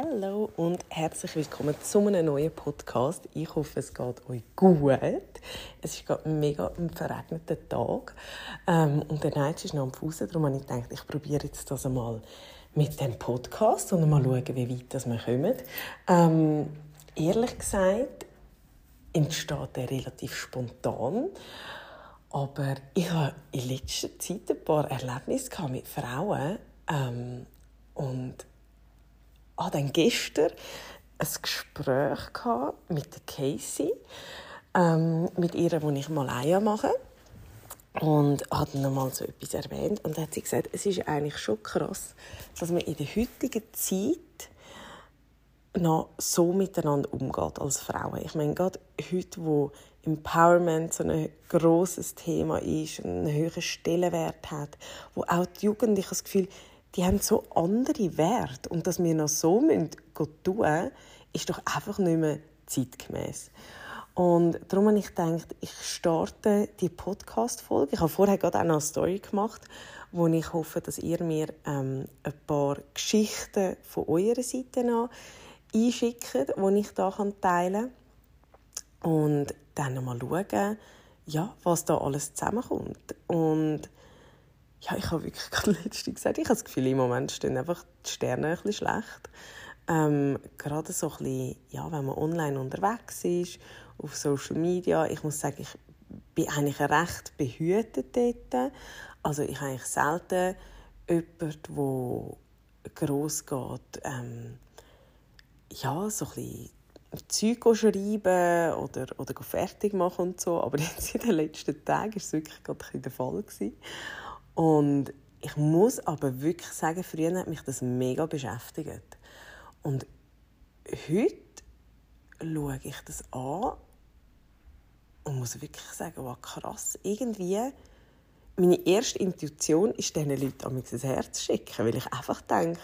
Hallo und herzlich willkommen zu einem neuen Podcast. Ich hoffe, es geht euch gut. Es ist gerade ein mega verregneter Tag ähm, und der Neitsch ist noch am Fuß. Darum habe ich gedacht, ich probiere jetzt das einmal mit dem Podcast und mal schauen, wie weit das wir kommen. Ähm, ehrlich gesagt entsteht er relativ spontan. Aber ich habe in letzter Zeit ein paar Erlebnisse mit Frauen ähm, und hatte dann gestern ein Gespräch mit Casey, ähm, mit ihr, wo ich mal Eier mache. Und hat dann mal so etwas erwähnt. Und dann hat sie gesagt, es ist eigentlich schon krass, dass man in der heutigen Zeit noch so miteinander umgeht als Frauen. Ich meine, gerade heute, wo Empowerment so ein großes Thema ist, einen höheren Stellenwert hat, wo auch die Jugendlichen das Gefühl die haben so andere Werte. Und dass wir noch so tun müssen, ist doch einfach nicht mehr zeitgemäß. Und darum habe ich gedacht, ich starte die Podcast-Folge. Ich habe vorher gerade auch noch eine Story gemacht, wo ich hoffe, dass ihr mir ähm, ein paar Geschichten von eurer Seite an einschickt, die ich hier teilen kann. Und dann mal schauen, ja, was da alles zusammenkommt. Und ja, ich habe wirklich gerade letztens gesagt, ich habe das Gefühl, im Moment stehen einfach die Sterne ein bisschen schlecht. Ähm, gerade so ein bisschen, ja, wenn man online unterwegs ist, auf Social Media, ich muss sagen, ich bin eigentlich recht behütet dort. Also ich habe eigentlich selten jemanden, der gross geht, ähm, ja, so ein bisschen Zeug schreiben oder, oder fertig machen und so. Aber jetzt in den letzten Tagen war es wirklich gerade der Fall. Und ich muss aber wirklich sagen, früher hat mich das mega beschäftigt. Und heute schaue ich das an und muss wirklich sagen, wow, krass, irgendwie meine erste Intuition ist diesen Leuten an mein Herz schicken, weil ich einfach denke,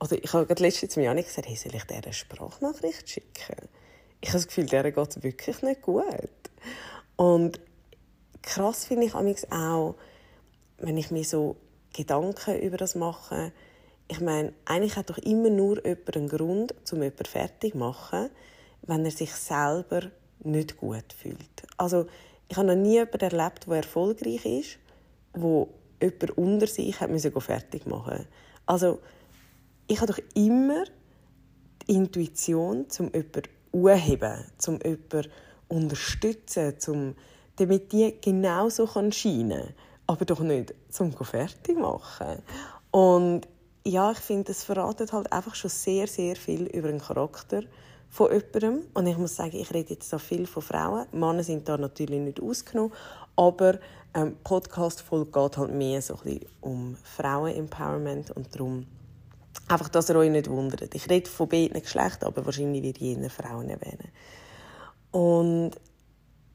oder ich habe gerade letztens zu mir gesagt, hey, soll ich dir eine Sprachnachricht schicken? Ich habe das Gefühl, der geht es wirklich nicht gut. Und krass finde ich auch, wenn ich mir so Gedanken über das mache, ich meine, eigentlich hat doch immer nur jemand einen Grund, um jemanden fertig zu machen, wenn er sich selber nicht gut fühlt. Also, ich habe noch nie jemanden erlebt, der erfolgreich ist, wo jemand unter sich hat müssen fertig machen. Also, ich habe doch immer die Intuition, um jemanden anzuheben, um jemanden unterstützen, um, damit die genauso scheinen kann aber doch nicht zum fertig machen. Und ja, ich finde, das verratet halt einfach schon sehr, sehr viel über den Charakter von jemandem. Und ich muss sagen, ich rede jetzt so viel von Frauen. Männer sind da natürlich nicht ausgenommen. Aber ähm, Podcast-Folge geht halt mehr so ein bisschen um Frauen-Empowerment und darum einfach, dass ihr euch nicht wundert. Ich rede von beiden Geschlechtern, aber wahrscheinlich werde ich eher Frauen erwähnen. Und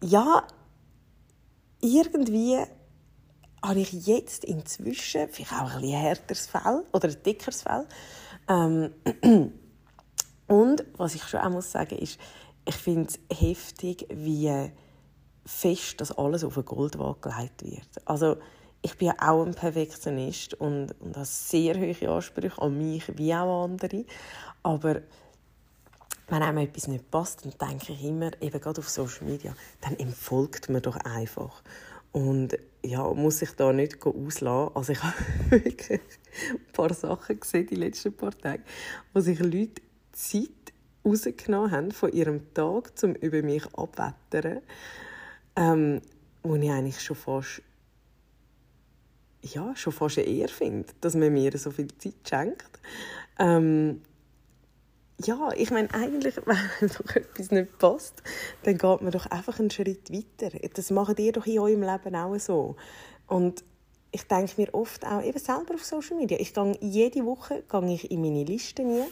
ja, irgendwie habe ich jetzt inzwischen vielleicht auch ein bisschen härteres Fell oder ein dickeres Fell. Ähm, und was ich schon auch muss sagen ist, ich finde es heftig, wie fest das alles auf eine Goldwaage gelegt wird. Also ich bin auch ein Perfektionist und, und habe sehr hohe Ansprüche an mich wie auch an andere. Aber wenn einem etwas nicht passt, dann denke ich immer, eben gerade auf Social Media, dann entfolgt man doch einfach. Und ja, muss ich da nicht auslassen. Also ich habe wirklich ein paar Sachen gesehen die letzten paar Tage, wo sich Leute Zeit rausgenommen haben von ihrem Tag, um über mich abwettern. Ähm, wo ich eigentlich schon fast ja, schon fast eher finde, dass man mir so viel Zeit schenkt. Ähm, ja, ich meine, eigentlich, wenn doch etwas nicht passt, dann geht man doch einfach einen Schritt weiter. Das macht ihr doch in eurem Leben auch so. Und ich denke mir oft auch eben selber auf Social Media. Ich gehe jede Woche gehe ich in meine Listen rein.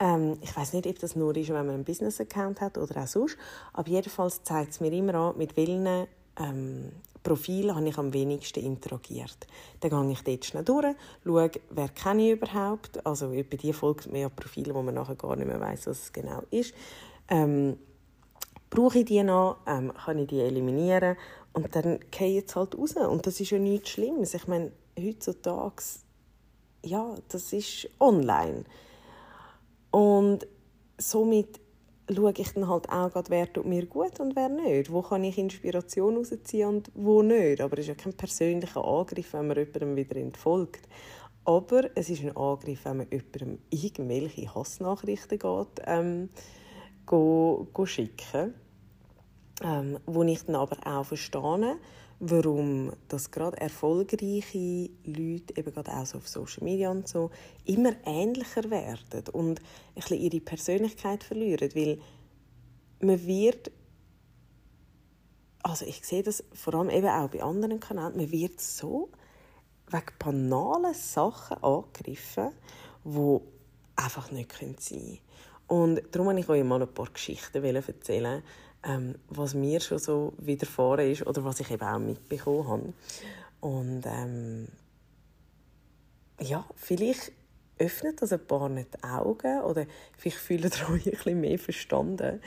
Ähm, ich weiß nicht, ob das nur ist, wenn man einen Business-Account hat oder auch sonst. Aber jedenfalls zeigt es mir immer an, mit welchen ähm, Profil habe ich am wenigsten interagiert. Dann gehe ich dort schnell durch, schaue, wer kenne ich überhaupt. Also über die folgt mir ja Profile, wo man nachher gar nicht mehr weiß, was es genau ist. Ähm, brauche ich die noch, ähm, kann ich die eliminieren und dann gehe ich halt raus. Und das ist ja nichts Schlimmes. Ich meine, heutzutage, ja, das ist online. Und somit schaue ich dann halt auch, grad, wer tut mir gut und wer nicht. Wo kann ich Inspiration rausziehen und wo nicht. Aber es ist ja kein persönlicher Angriff, wenn man jemandem wieder entfolgt. Aber es ist ein Angriff, wenn man jemandem irgendwelche Hassnachrichten geht, ähm, go, go schicken ähm, wo ich dann aber auch verstehe, warum das gerade erfolgreiche Leute eben gerade auch so auf Social Media und so immer ähnlicher werden und ein bisschen ihre Persönlichkeit verlieren, weil man wird also ich sehe das vor allem eben auch bei anderen Kanälen, man wird so wegen banalen Sachen angegriffen, die einfach nicht sein können. Und darum wollte ich euch mal ein paar Geschichten erzählen, ähm, was mir schon so widerfahren ist oder was ich eben auch mitbekommen habe. Und ähm, ja, vielleicht öffnet das ein paar nicht die Augen oder vielleicht fühlen ihr euch ein bisschen mehr verstanden.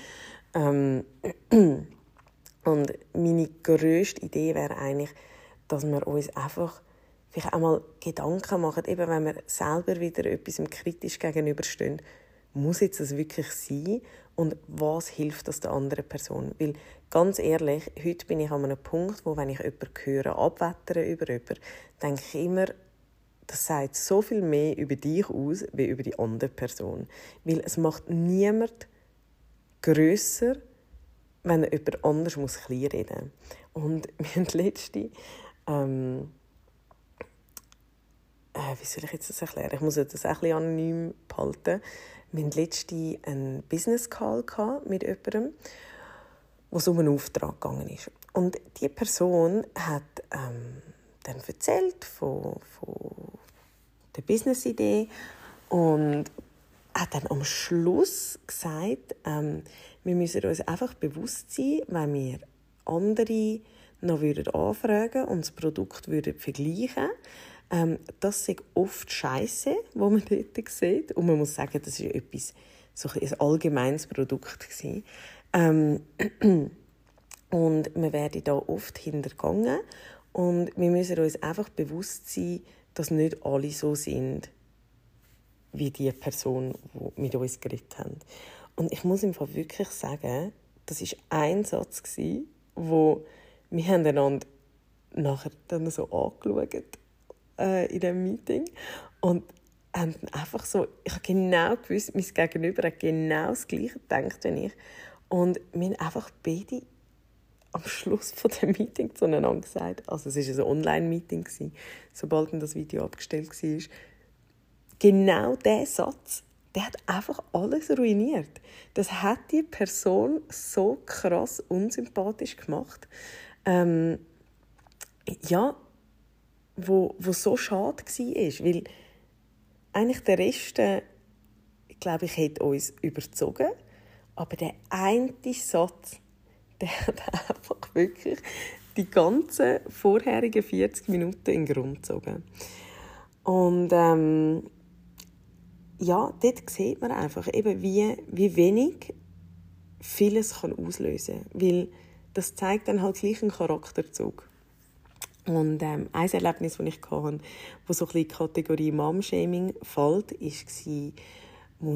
Ähm, und meine grösste Idee wäre eigentlich, dass wir uns einfach vielleicht einmal Gedanken machen, eben wenn wir selber wieder etwas kritisch gegenüberstehen, muss jetzt das wirklich sein und was hilft das der anderen Person? Weil ganz ehrlich, heute bin ich an einem Punkt, wo wenn ich jemanden höre, abwettern über jemanden, denke ich immer, das sagt so viel mehr über dich aus, wie über die andere Person. Weil es macht niemand grösser, wenn jemand anders muss klein muss. Und wir haben letzte ähm, äh, wie soll ich jetzt das erklären? Ich muss das auch ein bisschen anonym behalten. Wir hatten letztens einen Business Call mit jemandem, wo es um einen Auftrag gegangen ist. Und die Person hat ähm, dann erzählt von, von der Business-Idee und hat dann am Schluss gesagt, ähm, wir müssen uns einfach bewusst sein, wenn wir andere noch anfragen und das Produkt würden vergleichen ähm, das ist oft Scheiße, wo man dort sieht. Und man muss sagen, das ist etwas, so ein allgemeines Produkt Ähm, und wir werden da oft hintergangen. Und wir müssen uns einfach bewusst sein, dass nicht alle so sind, wie die Person, die mit uns geredet hat. Und ich muss im Fall wirklich sagen, das war ein Satz, wo wir einander nachher dann so angeschaut äh, in diesem Meeting. Und haben einfach so, ich habe genau gewusst, mein Gegenüber hat genau das Gleiche gedacht wie ich. Und wir haben einfach beide am Schluss von dem Meeting zueinander gesagt, also es war ein Online-Meeting, sobald das Video abgestellt war, genau dieser Satz, der hat einfach alles ruiniert. Das hat die Person so krass unsympathisch gemacht. Ähm, ja, wo, wo so schade war. Weil eigentlich der Rest, äh, ich glaube ich, hätte uns überzogen. Aber der eine Satz, der hat einfach wirklich die ganzen vorherigen 40 Minuten in den Grund gezogen. Und ähm, ja, dort sieht man einfach eben, wie, wie wenig vieles kann auslösen kann. Weil das zeigt dann halt gleich einen Charakterzug. Und ähm, ein Erlebnis, das ich hatte, das so in die Kategorie Mom-Shaming fällt, war, als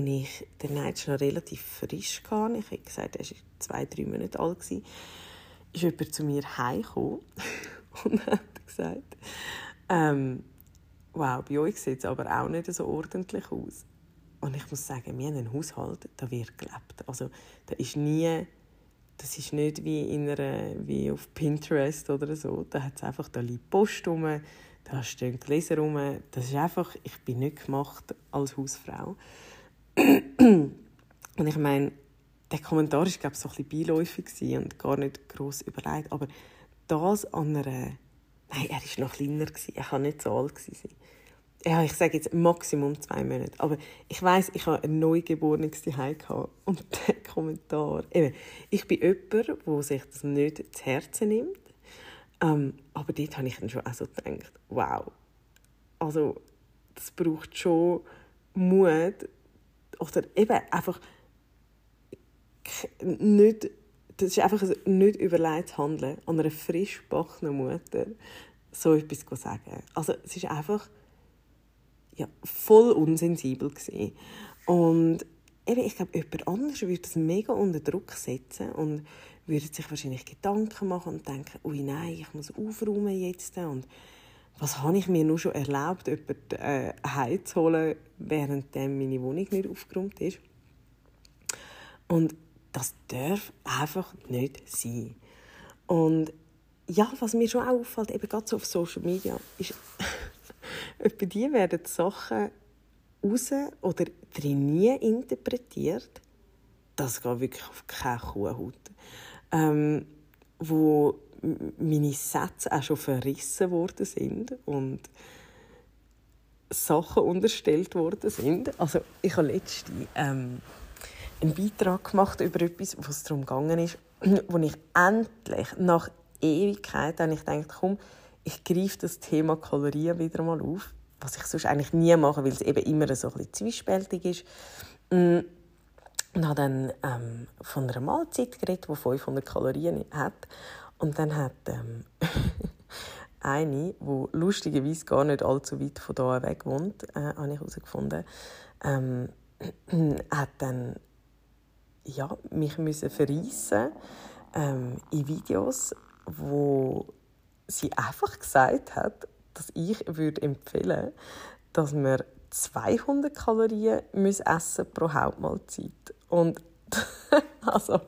ich, der Neid noch relativ frisch hatte. Ich habe gesagt, er war zwei, drei Monate alt. Ist jemand zu mir heimgekommen und hat gesagt, ähm, wow, bei euch sieht es aber auch nicht so ordentlich aus. Und ich muss sagen, wir haben einen Haushalt, da wird gelebt. Also, da ist nie das ist nicht wie, in einer, wie auf Pinterest oder so. Da hat es einfach, da liegt Post rum, da stehen Gläser rum. Das ist einfach, ich bin nicht gemacht als Hausfrau. und ich meine, der Kommentar war, glaube ich, so ein bisschen beiläufig und gar nicht gross überlegt. Aber das an einer... Nein, er war noch kleiner. Er kann nicht so alt sein ja, ich sage jetzt Maximum zwei Monate. Aber ich weiß, ich habe ein Neugeborenes daheim und der Kommentar. Eben, ich bin jemand, der sich das nicht zu Herzen nimmt. Ähm, aber dort habe ich dann schon auch gedacht, wow. Also, das braucht schon Mut. Oder eben einfach nicht, das ist einfach ein nicht überlegtes Handeln an einer frisch Mutter, so etwas zu sagen. Also, es ist einfach ja, voll unsensibel gewesen. Und eben, ich glaube, jemand anderes würde das mega unter Druck setzen und würde sich wahrscheinlich Gedanken machen und denken, ui nein, ich muss aufräumen jetzt und was habe ich mir nur schon erlaubt, jemanden äh, heimzuholen, während meine Wohnung nicht aufgeräumt ist. Und das darf einfach nicht sein. Und ja, was mir schon auch auffällt, eben gerade so auf Social Media, ist, bei die werden Sachen raus oder drin interpretiert, das geht wirklich auf keine Kuhhaut. Ähm, wo meine Sätze auch schon verrissen worden sind und Sachen unterstellt worden sind. Also ich habe letztens ähm, einen Beitrag gemacht über etwas, wo es darum gegangen ist, wo ich endlich nach Ewigkeit habe ich gedacht, komm, ich greife das Thema Kalorien wieder mal auf, was ich sonst eigentlich nie mache, weil es eben immer so ein bisschen zwiespältig ist. Mm. Und habe dann ähm, von einer Mahlzeit geredet, die 500 Kalorien hat. Und dann hat ähm, eine, die lustigerweise gar nicht allzu weit von hier weg wohnt, äh, habe ich herausgefunden, ähm, hat dann ja, mich müssen verreissen ähm, in Videos, wo sie einfach gesagt hat, dass ich würde empfehlen, dass man 200 Kalorien essen pro Hauptmahlzeit. Und also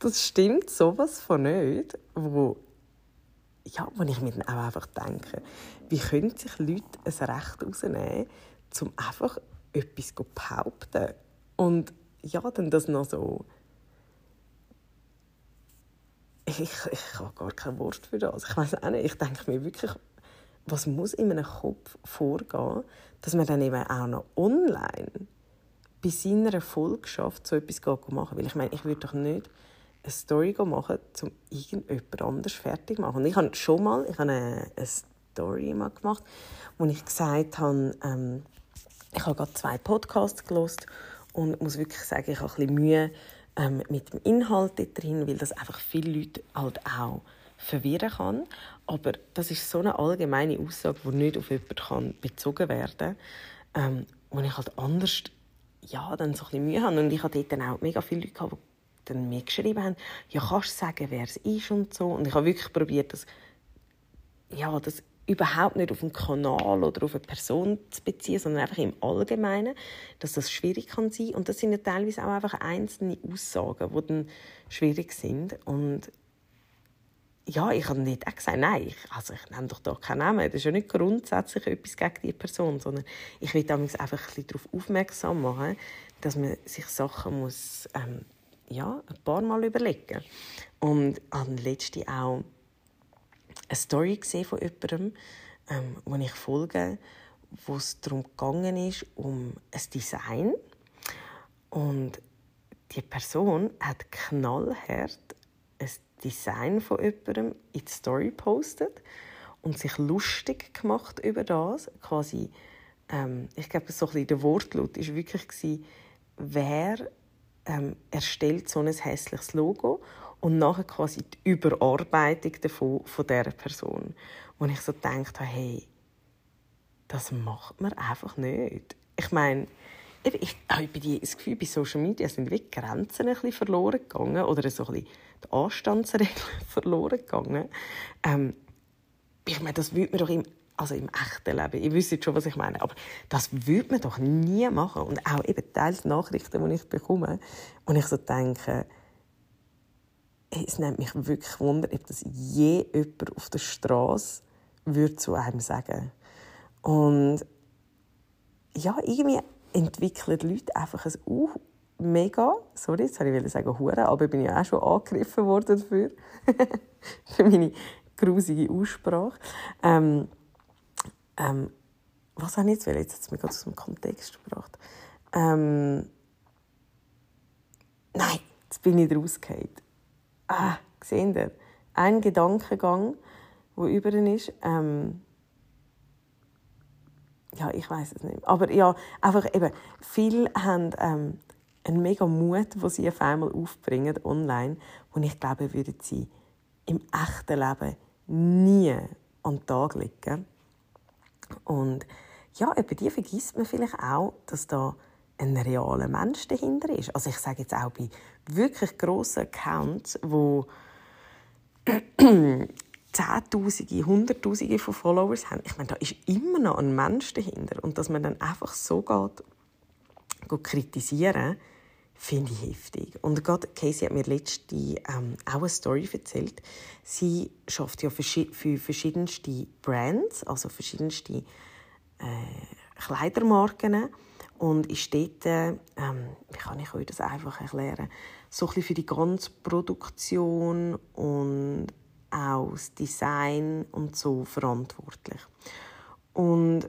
das stimmt sowas von nicht, wo ja, wo ich mir dann auch einfach denke, wie können sich Leute ein Recht herausnehmen, um einfach etwas zu behaupten und ja, dann das noch so ich, ich habe gar kein Wort für das. Ich weiß auch nicht, ich denke mir wirklich, was muss in meinem Kopf vorgehen, dass man dann eben auch noch online bei seiner Erfolg schafft, so etwas machen. Weil ich meine, ich würde doch nicht eine Story machen, um irgendjemand anders fertig zu machen. Und ich habe schon mal ich habe eine, eine Story mal gemacht, wo ich gesagt habe, ähm, ich habe gerade zwei Podcasts gelost und muss wirklich sagen, ich habe ein bisschen Mühe ähm, mit dem Inhalt drin, weil das einfach viele Leute halt auch verwirren kann. Aber das ist so eine allgemeine Aussage, die nicht auf jemanden bezogen werden kann, ähm, wo ich halt anders ja, dann so ein Mühe habe. Und ich hatte dort auch mega viele Leute, die dann mir geschrieben haben, ja, kannst du sagen, wer es ist und so. Und ich habe wirklich probiert, das, ja, das überhaupt nicht auf einen Kanal oder auf eine Person zu beziehen, sondern einfach im Allgemeinen, dass das schwierig kann sein. Und das sind ja teilweise auch einfach einzelne Aussagen, die dann schwierig sind. Und ja, ich habe nicht auch gesagt, nein, ich, also ich nenne doch da keinen Namen. Das ist ja nicht grundsätzlich etwas gegen diese Person, sondern ich will einfach ein darauf aufmerksam machen, dass man sich Sachen muss, ähm, ja, ein paar Mal überlegen Und habe letzte auch eine Story gesehen von jemandem, ähm, wo ich folge, wo es darum gegangen ist, um ein Design. Und die Person hat knallhart ein Design von jemandem in die Story gepostet und sich lustig gemacht über das. Quasi, ähm, ich glaube, so ein der Wortlaut war wirklich, wer ähm, erstellt so ein hässliches Logo und nachher quasi die Überarbeitung davon, von dieser Person. Und ich so gedacht habe, hey, das macht man einfach nicht. Ich meine, ich habe das Gefühl, bei Social Media sind wirklich Grenzen ein bisschen verloren gegangen oder so ein bisschen die Anstandsregeln verloren gegangen. Ähm, ich meine, das würde man doch im, also im echten Leben, ihr wisst schon, was ich meine, aber das würde man doch nie machen. Und auch eben teils Nachrichten, die ich bekomme, und ich so denke, es nimmt mich wirklich Wunder, ob das je jemand auf der Straße zu einem sagen. Und ja, irgendwie entwickeln die Leute einfach ein uh, mega, sorry, jetzt wollte ich sagen Hure, aber ich bin ja auch schon angegriffen worden dafür, für meine grusige Aussprache. Ähm, ähm, was habe ich jetzt? Jetzt hat es mich gerade aus dem Kontext gebracht. Ähm, nein, jetzt bin ich rausgefallen. Ah, seht ihr? Ein Gedankengang, der über ihn ist. Ähm, ja, ich weiß es nicht. Aber ja, einfach eben, viele haben ähm, einen mega Mut, den sie auf einmal aufbringen online, und ich glaube, würden sie im echten Leben nie an den Tag legen. Und ja, über die vergisst man vielleicht auch, dass da ein realer Mensch dahinter ist. Also ich sage jetzt auch bei wirklich grossen Accounts, wo Zehntausende, Hunderttausende von Followers haben. Ich meine, da ist immer noch ein Mensch dahinter. Und dass man dann einfach so geht, geht kritisieren, finde ich heftig. Und gerade Casey hat mir letzte ähm, auch eine Story erzählt. Sie schafft ja für, für verschiedenste Brands, also verschiedenste äh, Kleidermarken und ist dort, ähm, wie kann ich euch das einfach erklären, so ein für die ganze Produktion und auch das Design und so verantwortlich. Und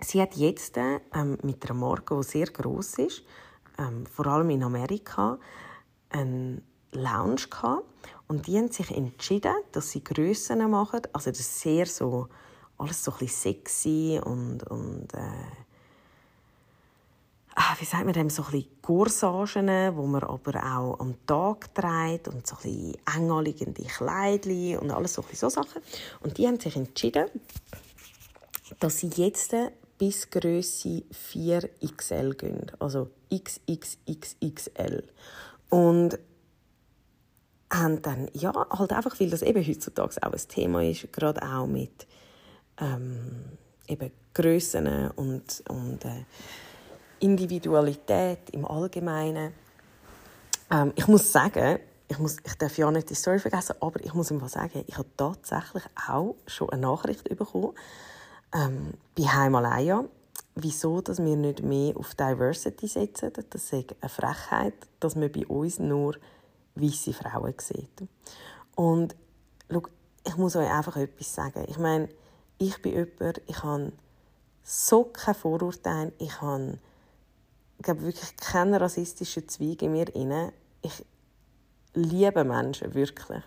sie hat jetzt ähm, mit einer Marke, die sehr groß ist, ähm, vor allem in Amerika, einen Lounge gehabt. Und die haben sich entschieden, dass sie Grössen machen. Also das ist sehr so, alles so ein sexy und, und äh, wie sagt man dem, so ein bisschen Corsagen, wo man aber auch am Tag trägt und so ein bisschen eng anliegende Kleidchen und alles so, so Sachen. Und die haben sich entschieden, dass sie jetzt bis Größe 4XL gehen, also XXXXL. Und haben dann, ja, halt einfach, weil das eben heutzutage auch ein Thema ist, gerade auch mit ähm, eben Grössen und, und äh, Individualität im Allgemeinen. Ähm, ich muss sagen, ich, muss, ich darf ja nicht die Story vergessen, aber ich muss ihm sagen, ich habe tatsächlich auch schon eine Nachricht bekommen ähm, bei Heimalaya, wieso dass wir nicht mehr auf Diversity setzen. Das ist eine Frechheit, dass man bei uns nur weiße Frauen sieht. Und schau, ich muss euch einfach etwas sagen. Ich meine, ich bin jemand, ich habe so kein Vorurteil, ich habe ich glaube wirklich keinen rassistischen Zweig in mir inne. Ich liebe Menschen wirklich.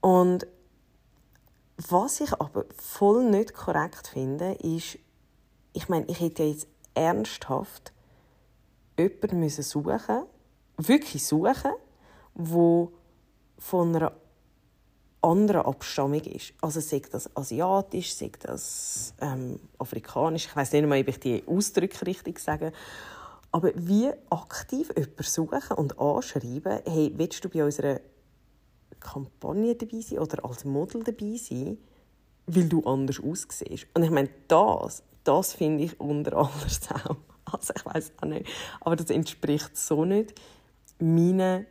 Und was ich aber voll nicht korrekt finde, ist, ich meine, ich hätte jetzt ernsthaft jemanden müssen suchen, wirklich suchen, wo von einer anderen Abstammung ist. Also sagt das asiatisch, sagt das ähm, afrikanisch. Ich weiß nicht mal, ob ich die Ausdrücke richtig sage. Aber wie aktiv jemanden suchen und anschreiben, hey, willst du bei unserer Kampagne dabei sein oder als Model dabei sein, weil du anders aussiehst? Und ich meine, das, das finde ich unter aller Sau. Also ich weiß auch nicht. Aber das entspricht so nicht meinen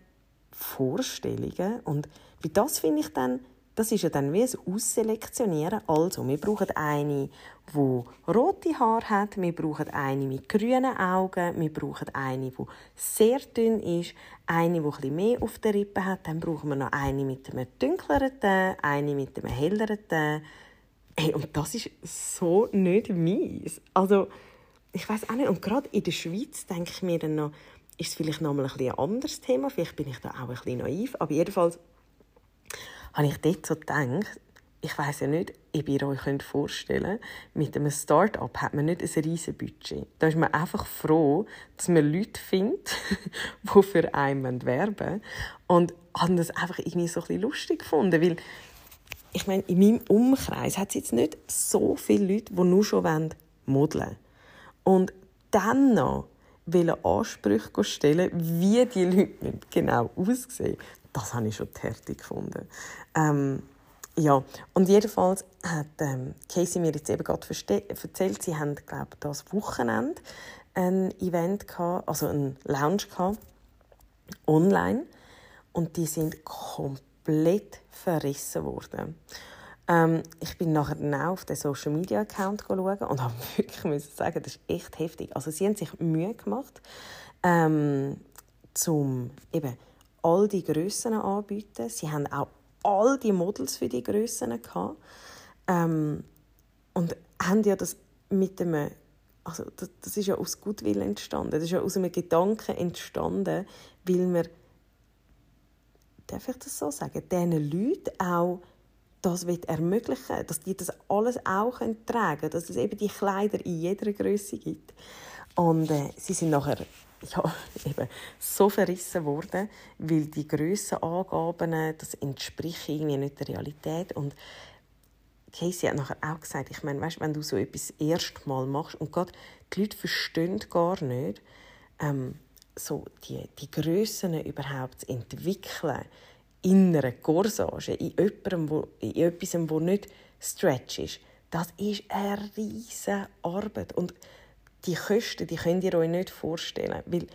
Vorstellungen. Und wie das finde ich dann das ist ja dann wie ein Ausselektionieren. Also, wir brauchen eine, die rote Haare hat, wir brauchen eine mit grünen Augen, wir brauchen eine, die sehr dünn ist, eine, die etwas mehr auf der Rippe hat, dann brauchen wir noch eine mit einem dunkleren Teint, eine mit einem helleren Teint. Hey, und das ist so nicht meins. Also, ich weiß auch nicht. Und gerade in der Schweiz denke ich mir dann noch, ist es vielleicht noch mal ein, ein anderes Thema. Vielleicht bin ich da auch ein bisschen naiv. Aber jedenfalls habe ich dort so gedacht, ich weiß ja nicht, ob ihr euch vorstellen könnt, mit einem Start-up hat man nicht ein riesiges Budget. Da ist man einfach froh, dass man Leute findet, die für einen werben Und habe das einfach irgendwie so ein bisschen lustig gefunden, weil ich meine, in meinem Umkreis hat es jetzt nicht so viele Leute, die nur schon modeln wollen. Und dann noch Ansprüche stellen, wie die Leute genau aussehen das habe ich schon fertig gefunden. Ähm, ja, und jedenfalls hat ähm, Casey mir jetzt eben gerade erzählt, sie haben, glaube ich, das Wochenende ein Event gehabt, also ein Lounge gehabt, online und die sind komplett verrissen worden. Ähm, ich bin nachher auch auf den Social Media Account schauen und habe wirklich müssen sagen, das ist echt heftig. Also sie haben sich Mühe gemacht, ähm, zum eben all die Grössen anbieten. Sie haben auch all die Models für die Grössen gehabt. Ähm, und haben ja das mit dem also das, das ist ja aus Gutwill entstanden. Das ist ja aus einem Gedanken entstanden, weil wir darf ich das so sagen, diesen Leuten auch das ermöglichen dass die das alles auch tragen können, dass es eben die Kleider in jeder Größe gibt. Und äh, sie sind nachher ja, eben so verrissen worden, weil die Grössenangaben, das entspricht irgendwie nicht der Realität. Und Casey hat nachher auch gesagt, ich meine, weißt, wenn du so etwas erstmal machst und gerade die Leute verstehen gar nicht, ähm, so die, die Grössen überhaupt zu entwickeln in einer Corsage, in, jemandem, wo, in etwas, wo nicht Stretch ist, das ist eine riesige Arbeit. Und die Kosten, die könnt ihr euch nicht vorstellen. Weil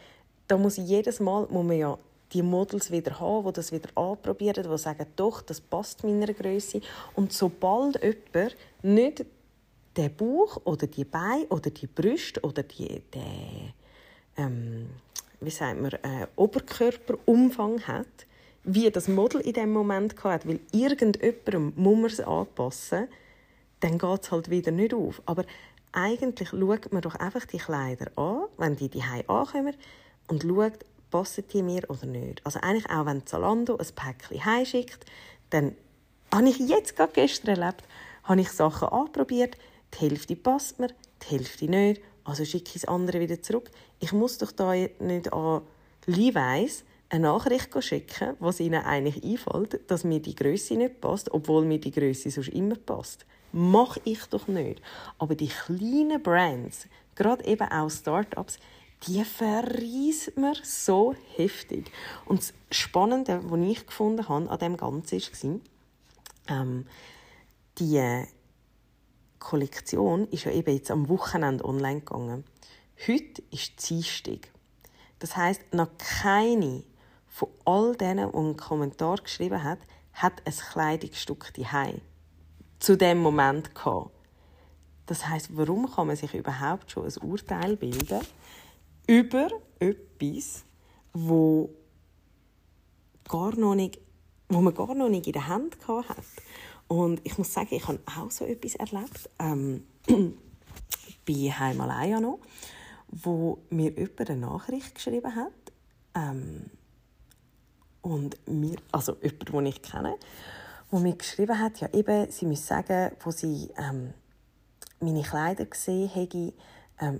da muss jedes Mal muss man ja die Models wieder haben, die das wieder anprobieren, die sagen, doch, das passt meiner Größe. Und sobald jemand nicht den Bauch oder die Beine oder die Brüste oder die, den, ähm, wie sagt man, äh, Oberkörperumfang hat, wie das Model in dem Moment hat, weil irgendjemandem muss man es anpassen, dann geht es halt wieder nicht auf. Aber eigentlich schaut man doch einfach die Kleider an, wenn die die ankommen und schaut, passen die mir oder nicht. Also eigentlich auch, wenn Zalando ein Päckchen heimschickt, dann habe ich jetzt gerade gestern erlebt, habe ich Sachen anprobiert, die Hälfte passt mir, die Hälfte nicht, also schicke ich das andere wieder zurück. Ich muss doch da nicht an Levi's eine Nachricht schicken, was ihnen eigentlich einfällt, dass mir die Größe nicht passt, obwohl mir die Größe sonst immer passt. Mache ich doch nicht. Aber die kleinen Brands, gerade eben auch Startups, die verreist mir so heftig. Und das Spannende, was ich gefunden habe an dem Ganzen, war, ähm, die Kollektion ist ja eben jetzt am Wochenende online gegangen. Heute ist Dienstag. Das heißt, noch keine von all denen, die einen Kommentar geschrieben haben, hat ein Kleidungsstück daheim zu dem Moment gehabt. Das heißt, warum kann man sich überhaupt schon ein Urteil bilden über etwas, wo gar noch nicht, wo man gar noch nicht in der Hand hat. Und ich muss sagen, ich habe auch so etwas erlebt. Ähm, bei Heim allein noch, wo mir jemand eine Nachricht geschrieben hat. Ähm, und mir, also jemand, den ich kenne, wo mir geschrieben hat, ja eben, sie müsse sagen, wo sie ähm, meine Kleider gesehen hätte, ähm,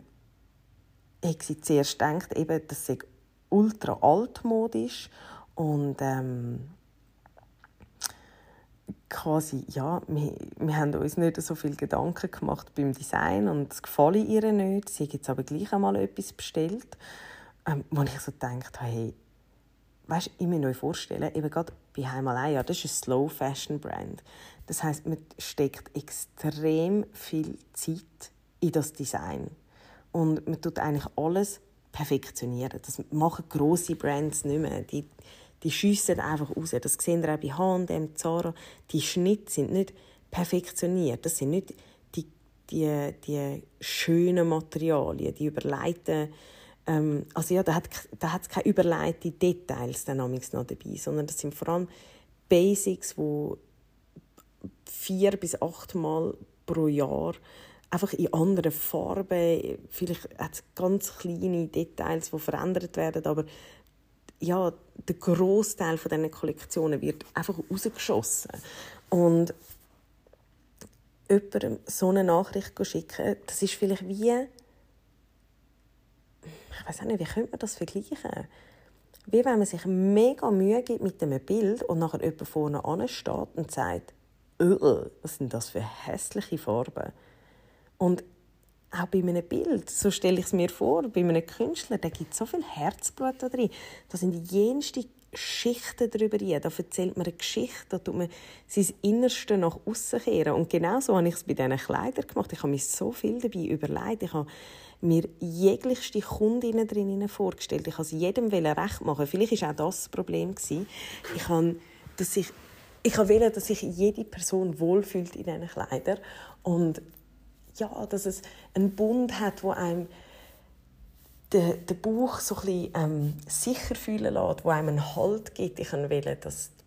habe sie zuerst gedacht, eben, das sei ultra altmodisch und ähm, quasi, ja, wir, wir haben uns nicht so viel Gedanken gemacht beim Design und es gefalle ihr nicht. Sie hat jetzt aber gleich einmal etwas bestellt, ähm, wo ich so gedacht habe, hey, weißt, ich mir neu vorstellen, eben gerade bei Heimalaya, das ist ein Slow Fashion Brand. Das heißt, man steckt extrem viel Zeit in das Design und man tut eigentlich alles perfektionieren. Das machen große Brands nicht mehr. Die, die schiessen einfach raus. Das sehen wir auch bei H&M, Zara. Die Schnitte sind nicht perfektioniert. Das sind nicht die, die, die schönen Materialien, die überleiten ähm, also ja, da hat hat's keine überleiteten Details noch dabei, sondern das sind vor allem Basics, wo vier bis acht Mal pro Jahr einfach in anderen Farben, vielleicht hat es ganz kleine Details, die verändert werden, aber ja, der Großteil von diesen Kollektionen wird einfach rausgeschossen. Und jemandem so eine Nachricht schicken, das ist vielleicht wie ich weiß nicht, wie könnte man das vergleichen? Wie wenn man sich mega Mühe gibt mit einem Bild und nachher jemand vorne ansteht und sagt, was sind das für hässliche Farben? Und auch bei einem Bild, so stelle ich es mir vor, bei einem Künstler, da gibt so viel Herzblut da drin. Da sind jenste Schichten darüber rein. Da erzählt man eine Geschichte, da tut man sein Innerste nach außen kehren. Und genau so habe ich es bei diesen Kleidern gemacht. Ich habe mir so viel dabei überlegt. Ich habe mir jeglichste Kundinnen drinnen vorgestellt. Ich wollte jedem recht machen. Vielleicht war auch das das Problem. Ich habe, dass ich, ich wollte, dass sich jede Person wohlfühlt in diesen Kleidern. Und ja, dass es einen Bund hat, wo einem den, den Bauch so ein bisschen, ähm, sicher fühlen lässt, wo einem einen Halt gibt. Ich wollte, dass die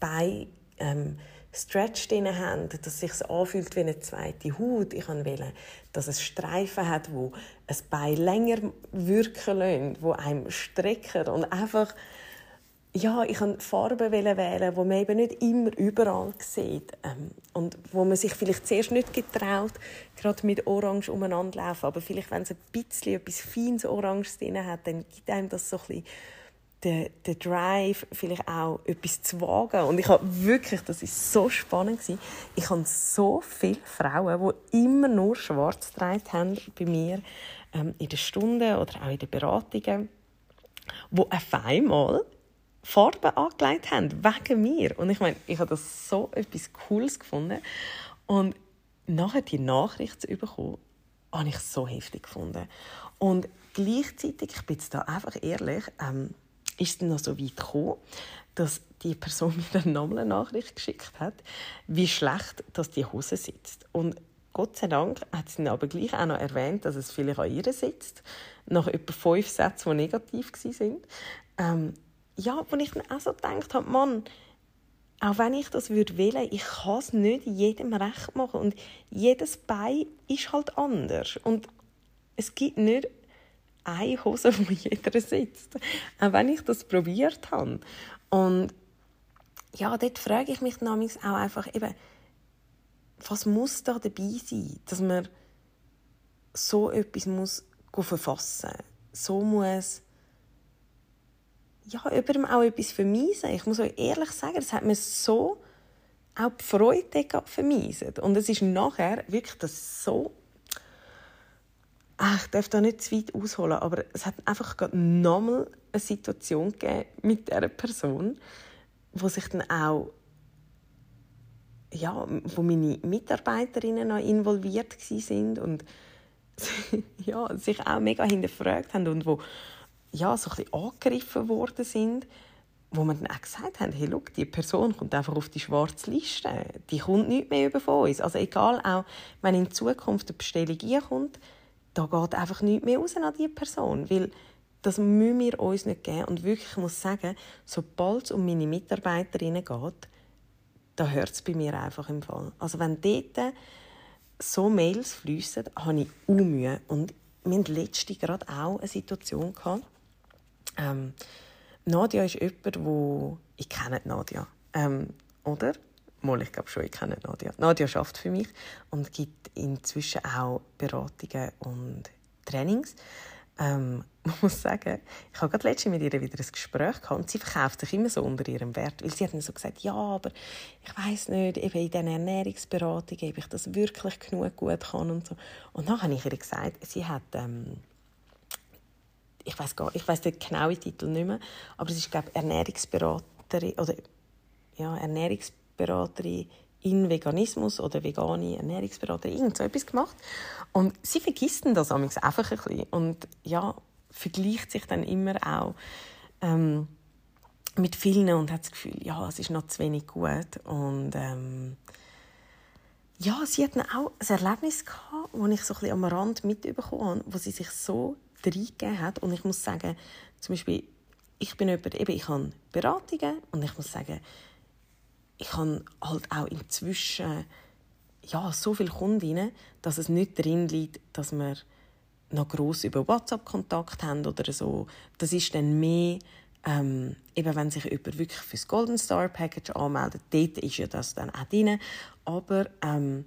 Beine ähm, Stretch drin haben, dass es sich anfühlt wie eine zweite Haut. Ich wollte, dass es Streifen hat, wo ein Bein länger wirken lassen, wo einem strecken und einfach ja, ich wollte Farben wählen, die man eben nicht immer überall sieht. Ähm, und wo man sich vielleicht zuerst nicht getraut, gerade mit Orange umeinander laufen. Aber vielleicht, wenn es ein bisschen etwas feines Orange drin hat, dann gibt einem das so ein bisschen der, der Drive, vielleicht auch etwas zu wagen. Und ich habe wirklich, das ist so spannend gewesen, ich habe so viele Frauen, die immer nur schwarz getragen haben bei mir ähm, in den Stunden oder auch in den Beratungen, die auf einmal Farben angelegt haben, wegen mir. Und ich meine, ich habe das so etwas Cooles gefunden. Und nachher die Nachricht zu bekommen, habe ich so heftig gefunden. Und gleichzeitig, ich bin jetzt da einfach ehrlich, ähm, ist es dann noch so weit gekommen, dass die Person mir eine nochmal eine Nachricht geschickt hat, wie schlecht dass die Hose sitzt. Und Gott sei Dank hat sie dann aber gleich auch noch erwähnt, dass es vielleicht an ihr sitzt, nach etwa fünf Sätzen, die negativ waren. Ähm, ja, wo ich dann auch so gedacht habe, Mann, auch wenn ich das würde wählen, ich kann es nicht jedem recht machen. Und jedes Bein ist halt anders. Und es gibt nicht eine Hose, wo jeder sitzt. Auch wenn ich das probiert habe. Und ja, dort frage ich mich dann auch einfach eben, was muss da dabei sein, dass man so etwas muss verfassen So muss ja, jemandem auch etwas vermeisen. Ich muss euch ehrlich sagen, das hat mir so auch die Freude vermeisen. Und es ist nachher wirklich das so Ach, ich darf da nicht zu weit ausholen, aber es hat einfach nochmal eine Situation gegeben mit dieser Person, wo sich dann auch ja, wo meine Mitarbeiterinnen noch involviert sind und ja, sich auch mega hinterfragt haben und wo ja, so ein angegriffen worden sind, wo man dann auch gesagt haben, hey, look, die Person kommt einfach auf die schwarze Liste, die kommt nicht mehr über von uns. Also egal, auch wenn in Zukunft eine Bestellung einkommt, da geht einfach nichts mehr raus an diese Person, weil das müssen wir uns nicht geben. Und wirklich, ich muss sagen, sobald es um meine Mitarbeiterinnen geht, da hört es bei mir einfach im Fall. Also wenn dort so Mails fließen, habe ich auch Mühe. Und wir hatten letzte gerade auch eine Situation. Gehabt. Ähm, Nadia ist jemand, wo ich kenne Nadia. Ähm, oder? Mal, ich glaube schon, ich kenne Nadia. Nadia arbeitet für mich und gibt inzwischen auch Beratungen und Trainings. Ähm, man muss sagen, ich habe gerade letztens mit ihr wieder ein Gespräch gehabt und sie verkauft sich immer so unter ihrem Wert, weil sie hat mir so gesagt, ja, aber ich weiß nicht, eben in diesen Ernährungsberatungen, ob ich das wirklich genug gut kann und so. Und dann habe ich ihr gesagt, sie hat, ähm, ich weiß gar, ich weiß den genauen Titel nicht mehr, aber sie ist glaube Ernährungsberaterin oder ja Ernährungsberaterin Ernährungsberaterin in Veganismus oder vegane Ernährungsberaterin, irgend so etwas gemacht. Und sie vergisst das einfach ein bisschen und ja, vergleicht sich dann immer auch ähm, mit vielen und hat das Gefühl, ja, es ist noch zu wenig gut und ähm, ja, sie hat dann auch ein Erlebnis gehabt, das ich so ein bisschen am Rand mitbekommen habe, wo sie sich so reingegeben hat und ich muss sagen, zum Beispiel, ich bin jemand, eben, ich habe Beratungen und ich muss sagen, ich habe halt auch inzwischen ja, so viele Kundinnen, dass es nicht darin liegt, dass wir noch gross über WhatsApp Kontakt haben oder so. Das ist dann mehr, ähm, eben wenn sich jemand wirklich für das Golden Star Package anmeldet, dort ist ja das dann auch drin. Aber ähm,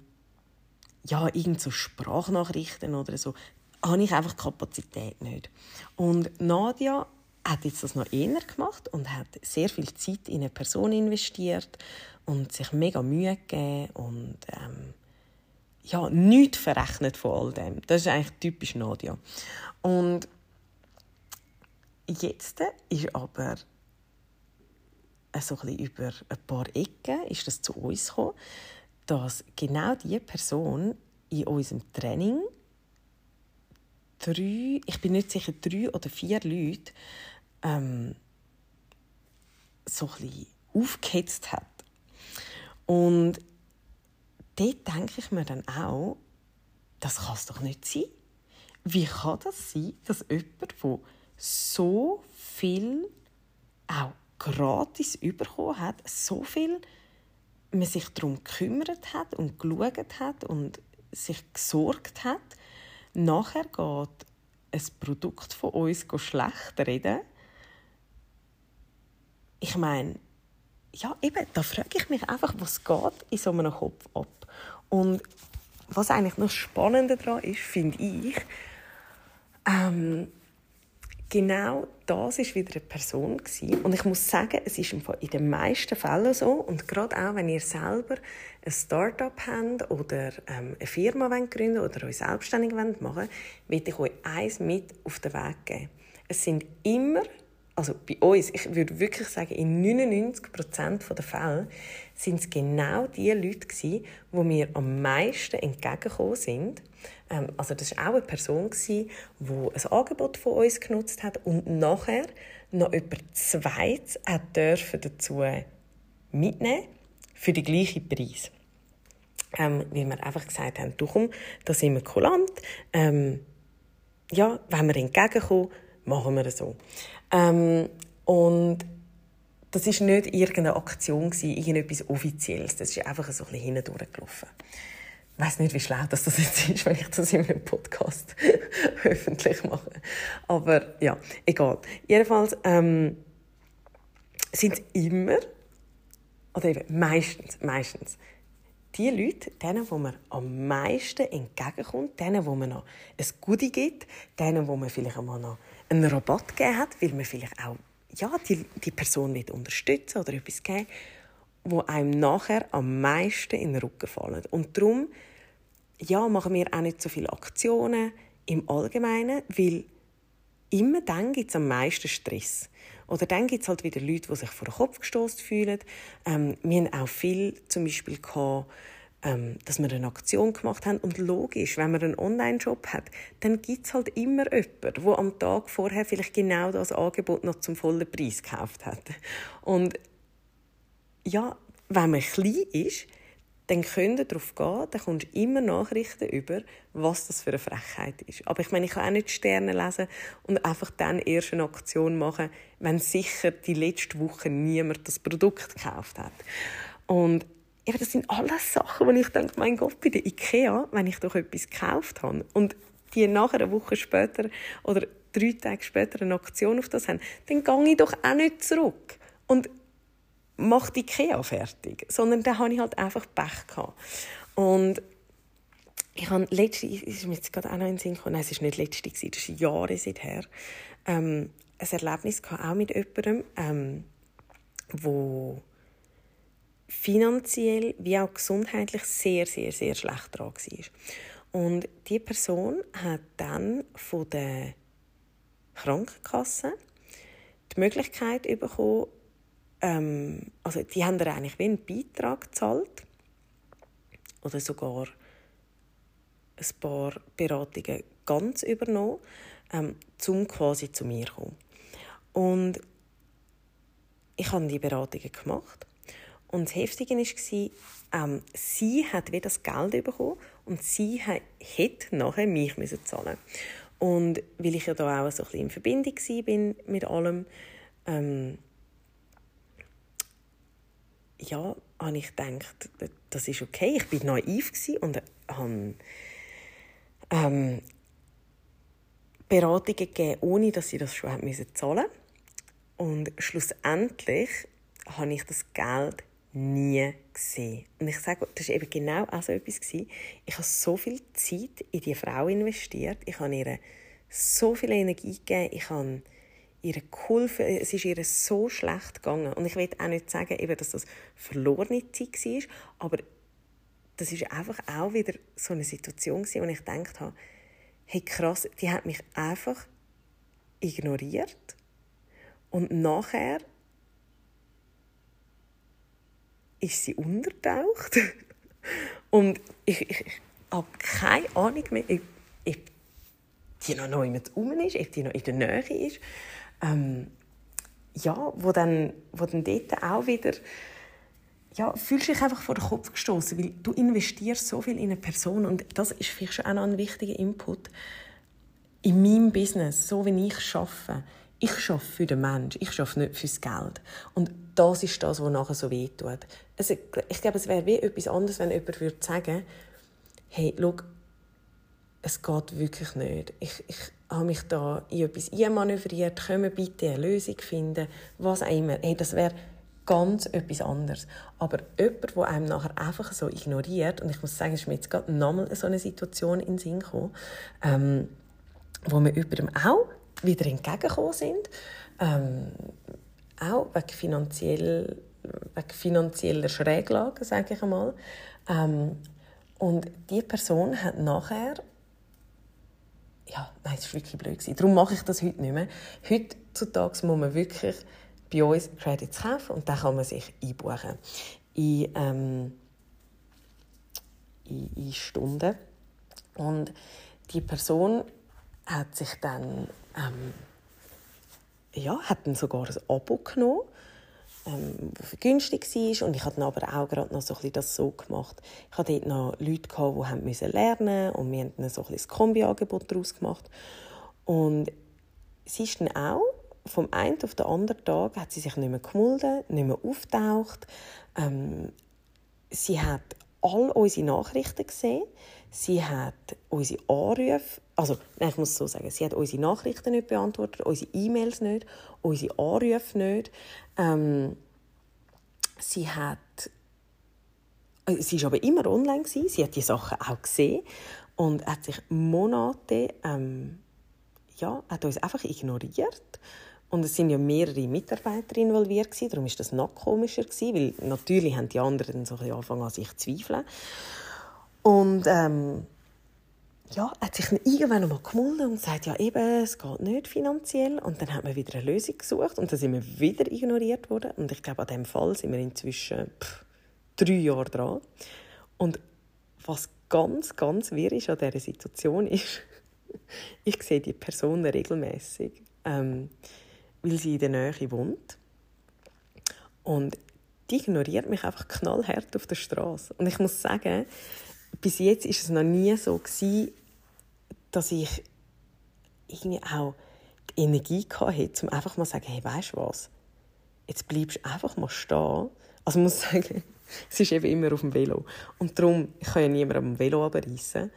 ja, irgend so Sprachnachrichten oder so, habe ich einfach Kapazität nicht. Und Nadia hat jetzt das noch eher gemacht und hat sehr viel Zeit in eine Person investiert und sich mega Mühe gegeben und ähm, ja, nichts verrechnet von all dem. Das ist eigentlich typisch Nadia. Und jetzt ist aber so ein über ein paar Ecken ist das zu uns gekommen, dass genau diese Person in unserem Training drei, ich bin nicht sicher, drei oder vier Leute ähm, so ein aufgehetzt hat. Und dort denke ich mir dann auch, das kann es doch nicht sein. Wie kann das sein, dass jemand, der so viel auch gratis bekommen hat, so viel man sich darum gekümmert hat und geschaut hat und sich gesorgt hat, nachher geht ein Produkt von uns schlecht reden ich meine, ja, eben, da frage ich mich einfach, was geht in so einem Kopf ab. Und was eigentlich noch spannender daran ist, finde ich, ähm, genau das ist wieder eine Person gewesen. und ich muss sagen, es ist in den meisten Fällen so und gerade auch, wenn ihr selber ein Startup habt oder ähm, eine Firma wollt gründen oder euch selbstständig wollt machen, will ich euch eins mit auf den Weg geben. Es sind immer also bei uns, ich würde wirklich sagen, in 99% der Fälle sind es genau die Leute gewesen, die mir am meisten entgegengekommen sind. Ähm, also das war auch eine Person, die ein Angebot von uns genutzt hat und nachher noch über Zweites dazu mitnehmen für den gleichen Preis. Ähm, weil wir einfach gesagt haben, du komm, da sind wir kulant. Ähm, ja, wenn wir entgegenkommen, machen wir es so. Ähm, und das ist nicht irgendeine Aktion irgendetwas Offizielles. Das ist einfach so ein bisschen hindurchgelaufen. Ich weiß nicht, wie schlau das jetzt ist, wenn ich das in meinem Podcast öffentlich mache. Aber ja, egal. Jedenfalls ähm, sind es immer, oder eben meistens, meistens, die Leute, denen, wo man am meisten entgegenkommt, denen, wo man noch ein Goodie gibt, denen, wo man vielleicht einmal noch einen Rabatt gegeben hat, weil man vielleicht auch ja, die, die Person nicht unterstützen oder etwas geben, wo einem nachher am meisten in den Rücken fallen. Und darum ja, machen wir auch nicht so viele Aktionen im Allgemeinen, weil immer dann gibt es am meisten Stress. Oder dann gibt es halt wieder Leute, die sich vor den Kopf gestoßen fühlen. Ähm, wir haben auch viel zum Beispiel gehabt, ähm, dass wir eine Aktion gemacht haben. Und logisch, wenn man einen Online-Shop hat, dann gibt es halt immer jemanden, der am Tag vorher vielleicht genau das Angebot noch zum vollen Preis gekauft hat. Und ja, wenn man klein ist, dann könnt ihr darauf gehen, dann kommst du immer Nachrichten über, was das für eine Frechheit ist. Aber ich meine, ich kann auch nicht Sterne lesen und einfach dann erst eine Aktion machen, wenn sicher die letzte Woche niemand das Produkt gekauft hat. Und eben, das sind alles Sachen, wo ich denke, mein Gott, bei der Ikea, wenn ich doch etwas gekauft habe und die nachher eine Woche später oder drei Tage später eine Aktion auf das haben, dann gehe ich doch auch nicht zurück und mache die Ikea fertig, sondern da habe ich halt einfach Pech gehabt. Und ich habe letzte, ist mir jetzt gerade auch noch in den Sinn gekommen, nein, es war nicht letzte, das ist Jahre seither, ähm, ein Erlebnis gehabt, auch mit jemandem, ähm, wo finanziell wie auch gesundheitlich sehr, sehr, sehr schlecht dran war. Und die Person hat dann von der Krankenkasse die Möglichkeit bekommen, ähm, also die haben da eigentlich wie einen Beitrag gezahlt oder sogar ein paar Beratungen ganz übernommen, ähm, um quasi zu mir zu kommen. Und ich habe die Beratungen gemacht und das Heftige war, ähm, sie hat wieder das Geld bekommen und sie hätte nachher mich müssen zahlen Und weil ich ja da auch so ein bisschen in Verbindung bin mit allem, ähm, ja, habe ich gedacht, das ist okay. Ich war naiv und habe ähm, Beratungen gegeben, ohne dass sie das schon zahlen mussten. Und schlussendlich habe ich das Geld nie gesehen. Und ich sage, das war eben genau auch so etwas. Ich habe so viel Zeit in diese Frau investiert. Ich habe ihr so viel Energie gegeben. Ich habe ihr geholfen. Es ist ihr so schlecht gegangen. Und ich will auch nicht sagen, eben, dass das verlorene Zeit war, aber das ist einfach auch wieder so eine Situation, wo ich gedacht habe, hey krass, die hat mich einfach ignoriert. Und nachher ist sie untertaucht. Und ich, ich, ich habe keine Ahnung mehr, ob, ob die noch neu mit ist, ob die noch in der Nähe ist. Ähm, ja, wo dann, wo dann dort auch wieder ja, fühlst dich einfach vor den Kopf gestoßen, weil du investierst so viel in eine Person und das ist vielleicht schon auch noch ein wichtiger Input in meinem Business, so wie ich arbeite ich arbeite für den Menschen, ich arbeite nicht fürs Geld. Und das ist das, was nachher so wehtut. Also, ich glaube, es wäre wie etwas anderes, wenn jemand würde sagen, hey, schau, es geht wirklich nicht. Ich, ich habe mich da in etwas einmanövriert, können wir bitte eine Lösung finden, was auch immer. Hey, das wäre ganz etwas anderes. Aber jemand, der einem nachher einfach so ignoriert, und ich muss sagen, es ist mir jetzt gerade nochmal so eine Situation in den Sinn gekommen, ähm, wo mir jemandem auch wieder entgegengekommen sind. Ähm, auch wegen, finanziell, wegen finanzieller Schräglage, sage ich einmal. Ähm, und die Person hat nachher ja, nein, das war wirklich blöd. Darum mache ich das heute nicht mehr. Heutzutage muss man wirklich bei uns Credits kaufen und dann kann man sich einbuchen in, ähm, in, in Stunden. Und die Person hat sich dann, ähm, ja, hat dann sogar ein Abo genommen ähm, günstig war. Und ich habe dann aber auch gerade noch so ein das so gemacht. Ich hatte dort noch Leute, gehabt, die haben müssen lernen und wir haben dann so ein das Kombi-Angebot daraus gemacht. Und sie ist dann auch vom einen auf den anderen Tag hat sie sich nicht mehr gemulden, nicht mehr auftaucht. Ähm, sie hat all unsere Nachrichten gesehen. Sie hat unsere Anrufe, also ich muss so sagen, sie hat unsere Nachrichten nicht beantwortet, unsere E-Mails nicht, unsere Anrufe nicht. Ähm, sie hat äh, sie war aber immer online gewesen. sie hat die Sachen auch gesehen und hat sich Monate ähm, ja, hat uns einfach ignoriert und es sind ja mehrere Mitarbeiter involviert gewesen, darum ist das noch komischer gewesen, weil natürlich haben die anderen so angefangen an sich zu zweifeln und ähm, ja, hat sich irgendwann einmal gemulden und gesagt, ja eben, es geht nicht finanziell. Und dann hat man wieder eine Lösung gesucht und dann sind wir wieder ignoriert worden. Und ich glaube, an diesem Fall sind wir inzwischen pff, drei Jahre dran. Und was ganz, ganz wirr an dieser Situation ist, ich sehe die Person regelmäßig, ähm, weil sie in der Nähe wohnt. Und die ignoriert mich einfach knallhart auf der Straße. Und ich muss sagen, bis jetzt ist es noch nie so dass ich irgendwie auch die Energie hatte, um einfach mal zu sagen, hey, weißt du was? Jetzt bleibst du einfach mal stehen. Also ich muss sagen, es ist eben immer auf dem Velo. Und darum, ich kann ja niemand am Velo abreißen.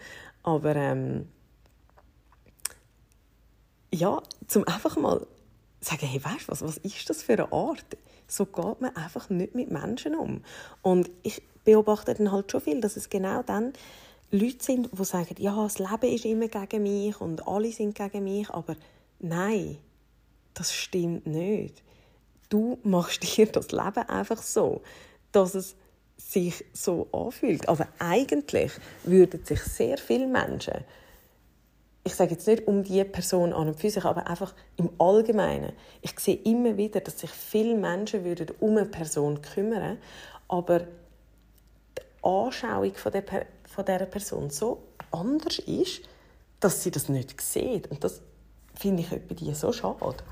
Aber ähm, ja, zum einfach mal sagen, hey, weißt du was, was ist das für eine Art? So geht man einfach nicht mit Menschen um. Und ich beobachte dann halt schon viel, dass es genau dann Leute sind, die sagen, ja, das Leben ist immer gegen mich und alle sind gegen mich, aber nein, das stimmt nicht. Du machst dir das Leben einfach so, dass es sich so anfühlt. Aber eigentlich würden sich sehr viele Menschen, ich sage jetzt nicht um die Person an und für sich, aber einfach im Allgemeinen. Ich sehe immer wieder, dass sich viele Menschen würden um eine Person kümmern, aber die Anschauung von der von dieser Person so anders ist, dass sie das nicht sieht. Und das finde ich bei dir so schade.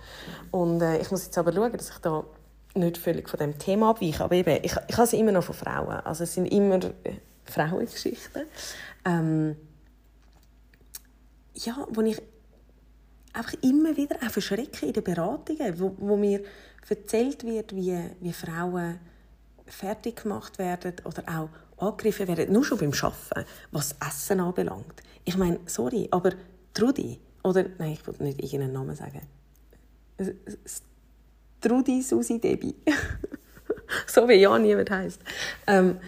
Und äh, ich muss jetzt aber schauen, dass ich da nicht völlig von dem Thema abweiche. Aber eben, ich, ich habe sie immer noch von Frauen. Also es sind immer äh, Frauengeschichten. Ähm, ja, wo ich einfach immer wieder auch verschrecke in den Beratungen, wo, wo mir erzählt wird, wie, wie Frauen fertig gemacht werden oder auch angegriffen werden, nur schon beim Arbeiten, was Essen anbelangt. Ich meine, sorry, aber Trudi, oder, nein, ich will nicht irgendeinen Namen sagen. Trudi, Susi, Debbie. so wie ja niemand heisst. Ähm,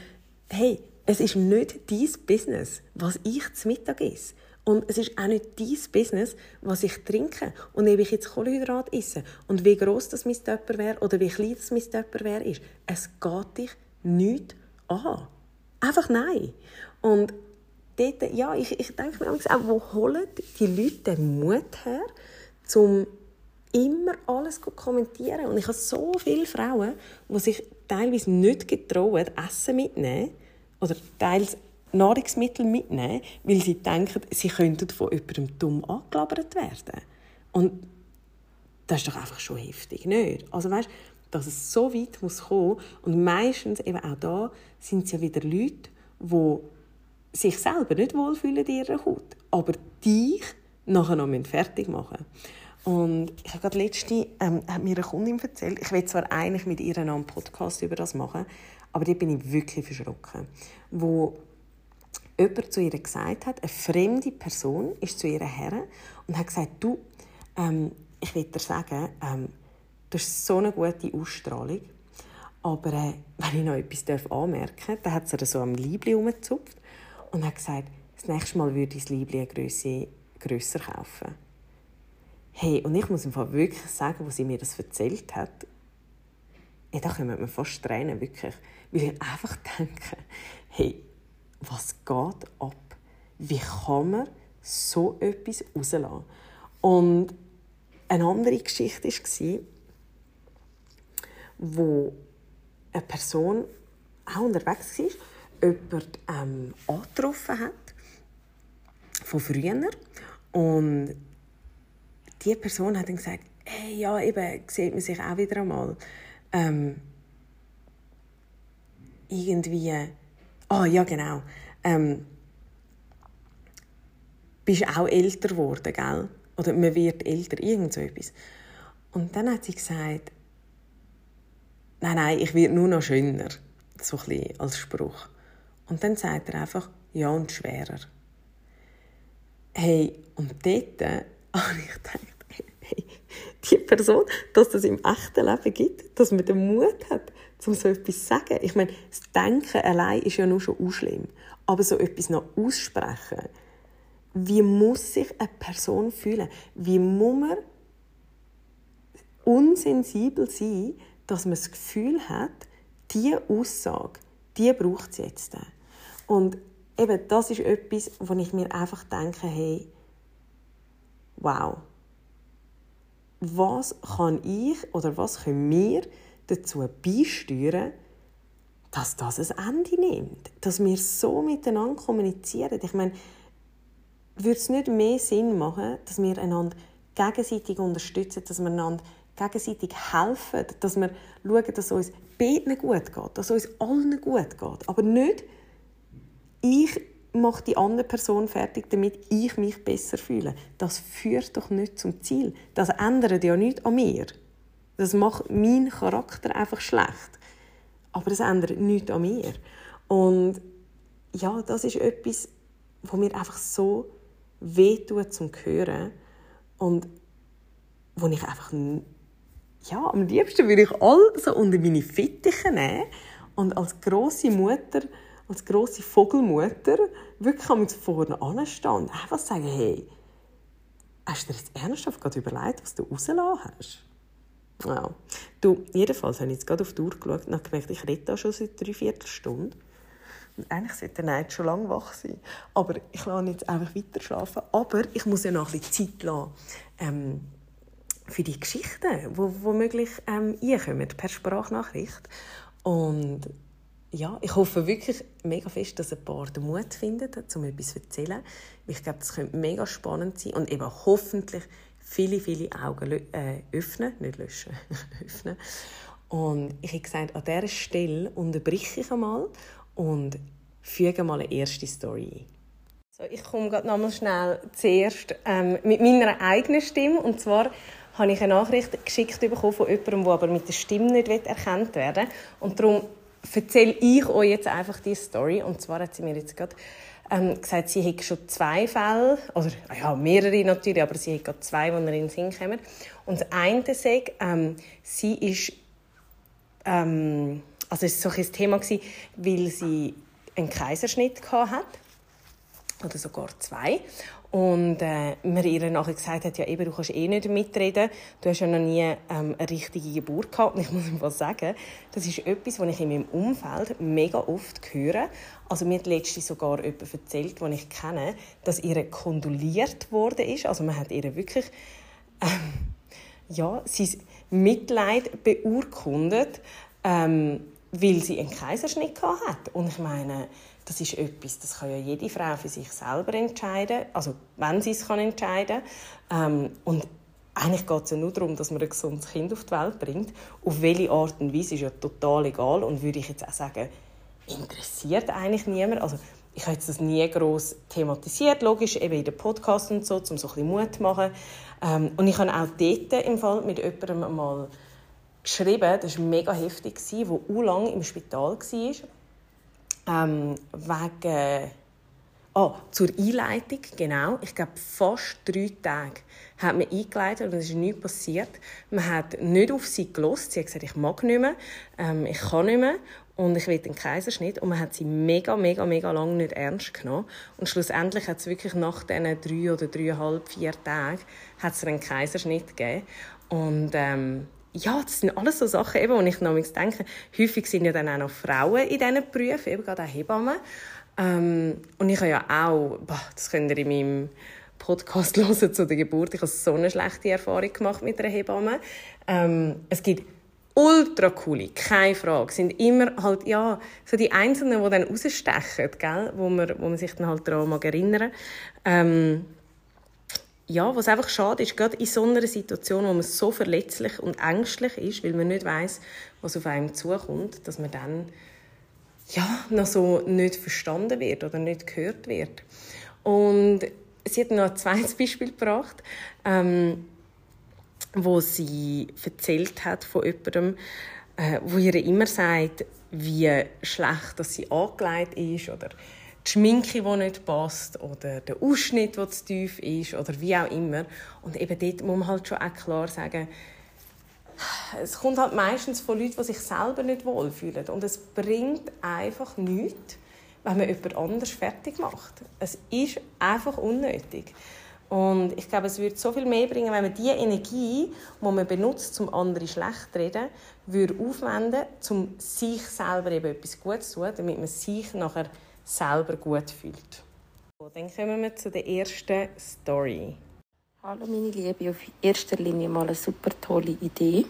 hey, es ist nicht dein Business, was ich zum Mittag esse. Und es ist auch nicht dein Business, was ich trinke und ob ich jetzt Kohlenhydrat esse und wie groß das mein Töpper wäre oder wie klein das mein Töpper wäre. Es geht dich nicht an. Einfach nein. Und dort, ja, ich, ich denke mir auch, wo holen die Leute den Mut her, um immer alles zu kommentieren. Und ich habe so viele Frauen, die sich teilweise nicht getrauen, Essen mitnehmen oder teils Nahrungsmittel mitnehmen, weil sie denken, sie könnten von jemandem dumm angelabert werden. Und das ist doch einfach schon heftig, nicht? Also weißt, dass es so weit muss kommen. Und meistens eben auch da sind es ja wieder Leute, die sich selber nicht wohlfühlen in ihrer Haut, aber dich nachher noch fertig machen. Und ich habe gerade letzte ähm, hat mir eine Kundin erzählt, ich will zwar eigentlich mit ihr einen Podcast über das machen, aber da bin ich wirklich verschrocken, wo jemand zu ihr gesagt hat, eine fremde Person ist zu ihr her und hat gesagt, du, ähm, ich will dir sagen, ähm, du hast so eine gute Ausstrahlung, aber äh, wenn ich noch etwas anmerken darf, dann hat sie so am Liebli herumgezupft und hat gesagt, das nächste Mal würde ich das Liebli eine Größe grösser kaufen. Hey, und ich muss Fall wirklich sagen, wo sie mir das erzählt hat, ja, da kommen mir fast Tränen, wirklich. Weil ich einfach denke, hey, was geht ab? Wie kann man so etwas rauslassen? Und eine andere Geschichte war, wo eine Person auch unterwegs war, jemand ähm, angetroffen hat, von früher. Und diese Person hat dann gesagt, hey, ja, eben, sieht man sich auch wieder einmal. Ähm, irgendwie, ah oh, ja genau, ähm, bist auch älter geworden, gell? Oder man wird älter, irgend so etwas. Und dann hat sie gesagt, nein, nein, ich werde nur noch schöner, so ein als Spruch. Und dann sagt er einfach, ja und schwerer. Hey, und dort habe ich gedacht, hey, die Person, dass das im echten Leben gibt, dass man den Mut hat, um so etwas zu sagen. Ich meine, das Denken allein ist ja nur schon schlimm. Aber so etwas noch aussprechen, wie muss sich eine Person fühlen? Wie muss man unsensibel sein, dass man das Gefühl hat, diese Aussage, die braucht es jetzt. Und eben, das ist etwas, wo ich mir einfach denke, hey, wow, was kann ich oder was können wir dazu beisteuern, dass das ein Ende nimmt. Dass wir so miteinander kommunizieren. Ich meine, würde es nicht mehr Sinn machen, dass wir einander gegenseitig unterstützen, dass wir einander gegenseitig helfen, dass wir schauen, dass uns beiden gut geht, dass uns allen gut geht. Aber nicht, ich mache die andere Person fertig, damit ich mich besser fühle. Das führt doch nicht zum Ziel. Das ändert ja nichts an mir. Das macht meinen Charakter einfach schlecht. Aber es ändert nichts an mir. Und ja, das ist etwas, was mir einfach so wehtut zum Hören. Und wo ich einfach, ja, am liebsten würde ich all so unter meine Fittiche nehmen und als grosse Mutter, als grosse Vogelmutter wirklich am vorne anstehen und einfach sagen, hey, hast du dir jetzt ernsthaft gerade überlegt, was du rausgelassen hast? Ja. Du, jedenfalls habe ich jetzt gerade auf die Uhr geschaut und gemerkt, ich rede da schon seit drei Viertelstunden. Und eigentlich sollte der Neid schon lange wach sein. Aber ich lasse jetzt einfach weiter schlafen. Aber ich muss ja noch ein bisschen Zeit lassen ähm, für die Geschichten, die womöglich ähm, einkommen per Sprachnachricht. Und ja, ich hoffe wirklich mega fest, dass ein paar den Mut finden, um etwas zu erzählen. Ich glaube, das könnte mega spannend sein und eben hoffentlich viele, viele Augen äh, öffnen, nicht löschen, öffnen. Und ich habe gesagt, an dieser Stelle unterbreche ich einmal und füge mal eine erste Story ein. So, ich komme gerade noch mal schnell zuerst ähm, mit meiner eigenen Stimme. Und zwar habe ich eine Nachricht geschickt bekommen von jemandem, der aber mit der Stimme nicht erkannt werden will. Und darum erzähle ich euch jetzt einfach diese Story. Und zwar hat sie mir jetzt gerade ähm, gesagt, sie hätte schon zwei Fälle, oder ja, mehrere natürlich, aber sie hat gerade zwei, die in den Sinn kommen. Und das eine sagt, ähm, sie ist, ähm, also es war so ein Thema, weil sie einen Kaiserschnitt hatte, oder sogar zwei. Und äh, mir ihr nachher gesagt hat, ja eben, du kannst eh nicht mitreden, du hast ja noch nie ähm, eine richtige Geburt gehabt. Und ich muss einfach sagen, das ist etwas, was ich in meinem Umfeld mega oft höre. Also mir hat letztens sogar jemand erzählt, den ich kenne, dass ihr kondoliert worden ist. Also man hat ihr wirklich ähm, ja, sein Mitleid beurkundet, ähm, weil sie einen Kaiserschnitt hat. Und ich meine, das ist etwas, das kann ja jede Frau für sich selber entscheiden, also wenn sie es kann entscheiden ähm, und eigentlich geht es ja nur darum, dass man ein gesundes Kind auf die Welt bringt. Auf welche Art und Weise ist ja total egal und würde ich jetzt auch sagen, interessiert eigentlich niemand. Also ich habe jetzt das nie groß thematisiert, logisch, eben in den Podcasts und so, um so ein bisschen Mut zu machen. Ähm, und ich habe auch dort im Fall mit jemandem mal geschrieben, das war mega heftig, der auch lange im Spital war ähm, wegen Ah, zur Einleitung, genau. Ich glaube, fast drei Tage hat man eingeleitet und es ist nichts passiert. Man hat nicht auf sie gelost. Sie hat gesagt, ich mag nicht mehr, ähm, ich kann nicht mehr und ich will den Kaiserschnitt. Und man hat sie mega, mega, mega lange nicht ernst genommen. Und schlussendlich hat es wirklich nach diesen drei oder dreieinhalb, vier Tagen hat einen Kaiserschnitt gegeben. Und ähm, ja, das sind alles so Sachen, eben, wo ich noch denke, häufig sind ja dann auch noch Frauen in diesen Berufen, eben gerade auch Hebammen. Ähm, und ich habe ja auch, boah, das könnt ihr in meinem Podcast hören zu der Geburt, ich habe so eine schlechte Erfahrung gemacht mit einer Hebamme. Ähm, es gibt ultra coole, keine Frage. Es sind immer halt, ja, so die Einzelnen, die dann rausstechen, gell? Wo, man, wo man sich dann halt daran mag erinnern ähm, ja, was einfach schade ist, gerade in so einer Situation, wo man so verletzlich und ängstlich ist, weil man nicht weiß, was auf einem zukommt, dass man dann ja, noch so nicht verstanden wird oder nicht gehört wird. Und sie hat noch ein zweites Beispiel gebracht, ähm, wo sie erzählt hat von jemandem, äh, wo ihr immer sagt, wie schlecht dass sie angelegt ist oder die Schminke, die nicht passt oder der Ausschnitt, der zu tief ist oder wie auch immer. Und eben dort muss man halt schon auch klar sagen, es kommt halt meistens von Leuten, die sich selber nicht wohlfühlen. Und es bringt einfach nichts, wenn man jemand anders fertig macht. Es ist einfach unnötig. Und ich glaube, es würde so viel mehr bringen, wenn man die Energie, die man benutzt, um andere schlecht zu reden, würde aufwenden, um sich selber eben etwas Gutes zu tun, damit man sich nachher selber gut fühlt. Dann kommen wir zu der ersten Story. Hallo meine Liebe, auf erster Linie mal eine super tolle Idee.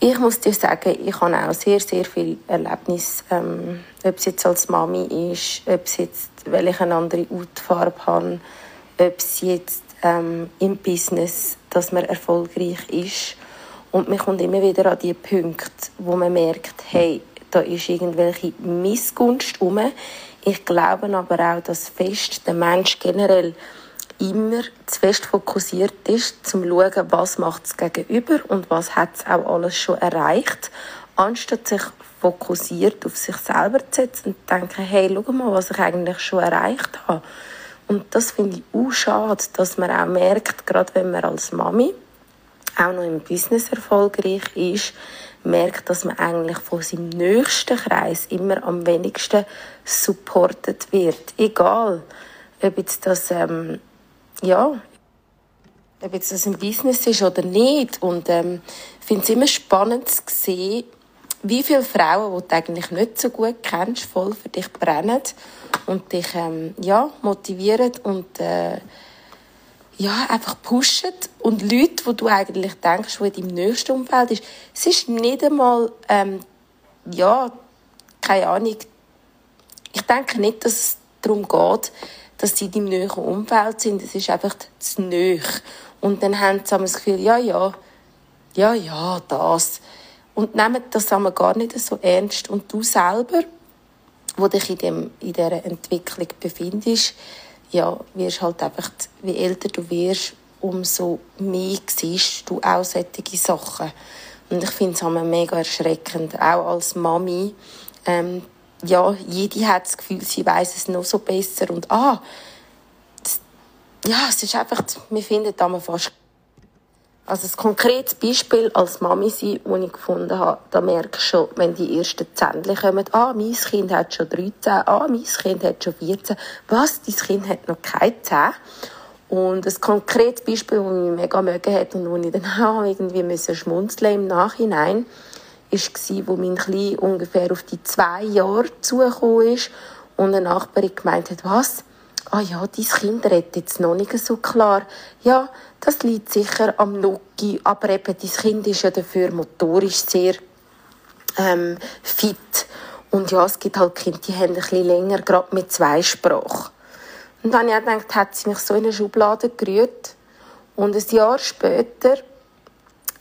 Ich muss dir sagen, ich habe auch sehr, sehr viel Erlebnis, ähm, ob es jetzt als Mami ist, ob es jetzt, weil ich eine andere Hautfarbe habe, ob es jetzt ähm, im Business, dass man erfolgreich ist. Und man kommt immer wieder an die Punkte, wo man merkt, hey, da ist irgendwelche Missgunst rum. Ich glaube aber auch, dass fest der Mensch generell immer zu fest fokussiert ist, zum zu schauen, was macht es gegenüber und was hat es auch alles schon erreicht, anstatt sich fokussiert auf sich selber zu setzen und zu denken, hey, schau mal, was ich eigentlich schon erreicht habe. Und das finde ich auch schade, dass man auch merkt, gerade wenn man als Mami auch noch im Business erfolgreich ist, merkt, dass man eigentlich von seinem nächsten Kreis immer am wenigsten supportet wird. Egal, ob jetzt das ähm, ja, ob jetzt das ein Business ist oder nicht. Und ähm, ich finde es immer spannend zu sehen, wie viele Frauen, die du eigentlich nicht so gut kennst, voll für dich brennen und dich ähm, ja, motivieren und äh, ja, einfach pushen. Und Leute, wo du eigentlich denkst, die in deinem nächsten Umfeld ist, es ist nicht einmal, ähm, ja, keine Ahnung, ich denke nicht, dass es darum geht, dass sie in deinem näheren Umfeld sind. Es ist einfach zu nöch. Und dann haben sie das Gefühl, ja, ja, ja, ja, das. Und nehmen das gar nicht so ernst. Und du selber, wo dich in, dem, in dieser Entwicklung befindest, ja, wirst halt einfach, wie älter du wirst, umso mehr siehst du auch solche Sachen. Und ich finde es mega erschreckend, auch als Mami, ähm, ja, jede hat das Gefühl, sie weiß es noch so besser und ah, das, ja, es ist einfach, wir finden da fast also ein konkretes Beispiel als Mami sein, das ich gefunden habe, da merke ich schon, wenn die ersten Zähnchen kommen, ah, mein Kind hat schon 13, ah, mein Kind hat schon 14, was, dein Kind hat noch keine 10. Und ein konkretes Beispiel, das mich mega mögen hat und wo ich dann auch irgendwie schmunzeln im Nachhinein, war, wo mein Klein ungefähr auf die zwei Jahre zugekommen ist und eine Nachbarin gemeint hat, was? Ah ja, dein Kind redet jetzt noch nicht so klar. Ja, das liegt sicher am Nuki, aber eben, dein Kind ist ja dafür motorisch sehr ähm, fit. Und ja, es gibt halt Kinder, die haben ein bisschen länger, gerade mit zwei Sprachen. Und dann habe ich gedacht, hat sie mich so in eine Schublade gerührt. Und ein Jahr später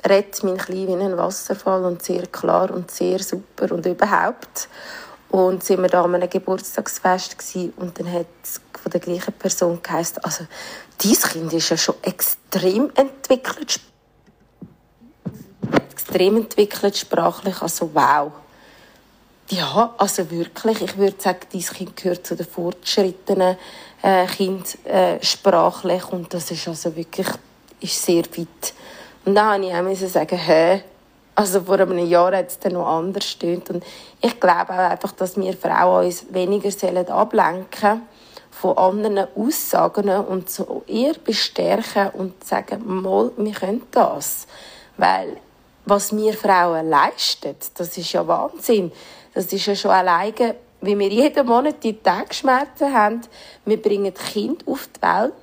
redet mein Klein wie ein Wasserfall und sehr klar und sehr super und überhaupt. Und sind wir da an einem Geburtstagsfest gewesen, und dann hat es von der gleichen Person geheißen, also dieses Kind ist ja schon extrem entwickelt, extrem entwickelt sprachlich, also wow. Ja, also wirklich, ich würde sagen, dieses Kind gehört zu den fortgeschrittenen äh, Kind äh, sprachlich. Und das ist also wirklich ist sehr weit. Und da musste ich auch sagen, hä, also vor einem Jahr hat es dann noch anders stimmt und ich glaube auch einfach, dass wir Frauen uns weniger sollen ablenken von anderen Aussagen und so eher bestärken und sagen, mal, wir können das. Weil was wir Frauen leisten, das ist ja Wahnsinn. Das ist ja schon alleine, wie wir jeden Monat die Tagschmerzen haben. Wir bringen Kind auf die Welt.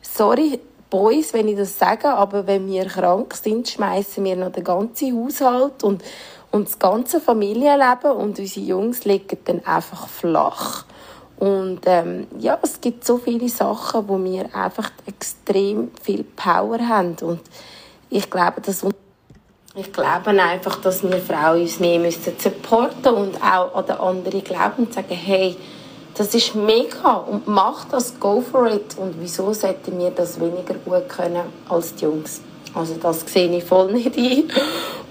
Sorry, Boys, wenn ich das sage, aber wenn wir krank sind, schmeißen wir noch den ganzen Haushalt und, und das ganze Familienleben und unsere Jungs liegen dann einfach flach. Und ähm, ja, es gibt so viele Sachen, wo wir einfach extrem viel Power haben und ich glaube, dass ich glaube einfach, dass wir Frauen uns mehr müssen supporten und auch an den anderen glauben und sagen, hey, das ist mega und mach das, go for it. Und wieso sollten wir das weniger gut können als die Jungs? Also das sehe ich voll nicht ein.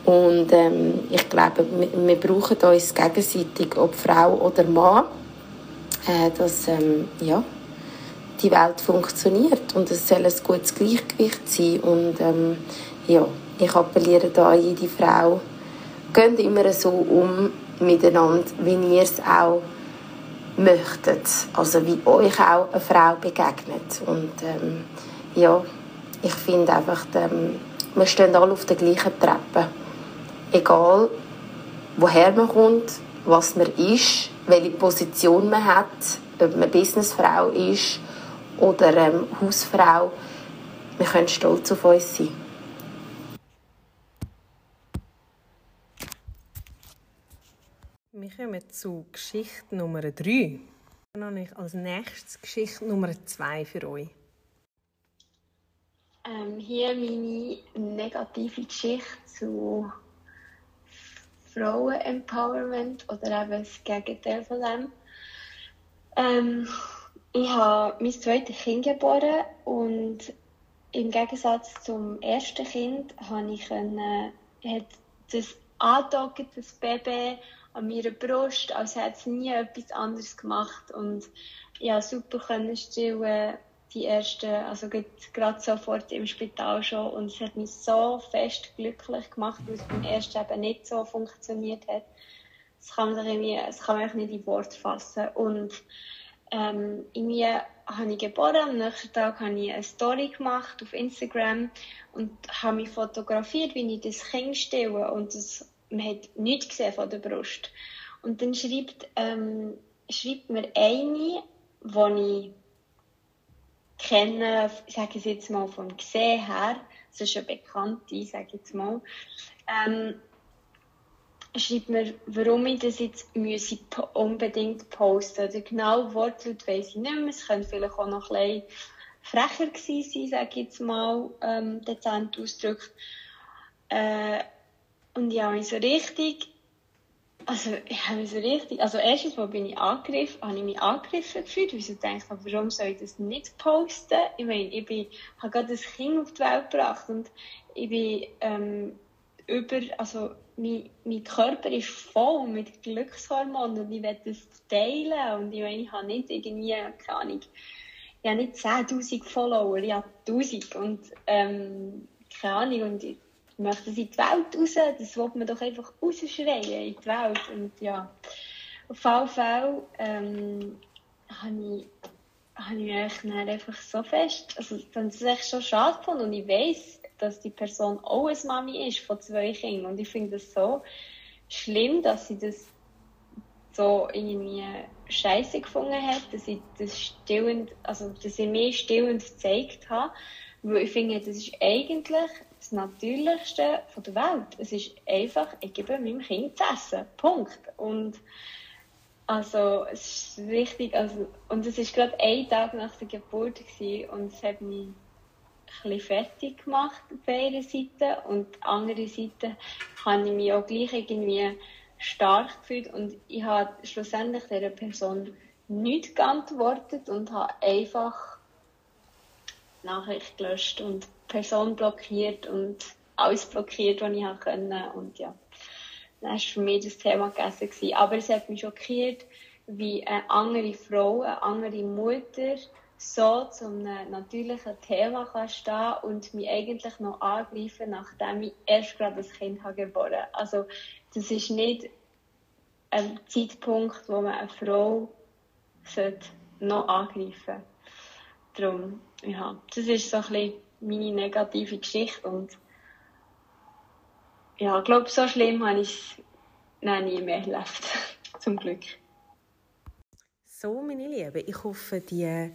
Und ähm, ich glaube, wir, wir, brauchen uns gegenseitig, ob Frau oder Mann, äh, dass ähm, ja, die Welt funktioniert und es soll ein gutes Gleichgewicht sein. Und ähm, ja, ich appelliere da an jede Frau, geht immer so um miteinander, wie ihr es auch möchtet. Also wie euch auch eine Frau begegnet. Und ähm, ja, ich finde einfach, ähm, wir stehen alle auf der gleichen Treppe. Egal, woher man kommt, was man ist, welche Position man hat, ob man Businessfrau ist oder ähm, Hausfrau, wir können stolz auf uns sein. Wir kommen zu Geschichte Nummer 3. Dann habe ich als nächstes Geschichte Nummer 2 für euch. Ähm, hier meine negative Geschichte zu Frauen-Empowerment oder eben das Gegenteil von dem. Ähm, ich habe mein zweites Kind geboren und im Gegensatz zum ersten Kind habe ich können, hat das angedockt, das Baby an meiner Brust, als hätte es nie etwas anderes gemacht. Und ja, super können stillen, die ersten, also gerade sofort im Spital schon. Und es hat mich so fest glücklich gemacht, weil es beim ersten eben nicht so funktioniert hat. Das kann man sich irgendwie, das kann man nicht in Wort fassen. Und ähm, in mir habe ich geboren, am nächsten Tag habe ich eine Story gemacht auf Instagram und habe mich fotografiert, wie ich das Kind stille und das man hat nichts gesehen von der Brust. Und dann schreibt, ähm, schreibt mir eine, die ich kenne, sage ich jetzt mal vom Gesehen her, das ist eine Bekannte, sage ich jetzt mal, ähm, schreibt mir, warum ich das jetzt müsse unbedingt posten. Der genaue Wortlaut weiss ich nicht mehr, es könnte vielleicht auch noch ein bisschen frecher gewesen sein, sage ich jetzt mal, ähm, dezent ausgedrückt. Äh, und ich habe mich so richtig, also ich habe so richtig, also erstens mal bin ich angegriffen, habe ich mich angegriffen gefühlt, weil ich dachte, warum soll ich das nicht posten? Ich meine, ich bin, habe gerade ein Kind auf die Welt gebracht und ich bin ähm, über, also mein, mein Körper ist voll mit Glückshormonen und ich will das teilen und ich meine, ich habe nicht irgendwie, keine Ahnung, ich habe nicht 10'000 Follower, ich habe 1000 und ähm, keine Ahnung und ich, möchten sie in die Welt raus, das will man doch einfach rausschreien in die Welt. Und ja, auf jeden Fall ähm, habe ich, hab ich mich einfach so fest, also dann ist echt schon schade gefunden und ich weiss, dass die Person auch eine Mami ist von zwei Kindern und ich finde das so schlimm, dass sie das so irgendwie scheiße gefunden hat, dass ich das stillend, also dass ich mir stillend gezeigt habe, weil ich finde, das ist eigentlich das Natürlichste von der Welt. Es ist einfach, ich gebe meinem Kind zu essen. Punkt. Und also, es ist richtig, also, und es ist gerade ein Tag nach der Geburt gewesen, und es hat mich ein fertig gemacht auf einer Seite und auf der anderen Seite habe ich mich auch gleich irgendwie stark gefühlt und ich habe schlussendlich dieser Person nicht geantwortet und habe einfach Nachricht gelöscht und Person blockiert und alles blockiert, was ich konnte. Und ja, dann war für mich das Thema gegessen. Gewesen. Aber es hat mich schockiert, wie eine andere Frau, eine andere Mutter so zu einem natürlichen Thema kann stehen und mich eigentlich noch angreifen, nachdem ich erst gerade das Kind habe geboren habe. Also das ist nicht ein Zeitpunkt, wo man eine Frau noch angreifen sollte. Darum, ja, das ist so ein bisschen meine negative Geschichte und ja, ich glaube, so schlimm habe ich es nie mehr erlebt. Zum Glück. So, meine Lieben, ich hoffe, die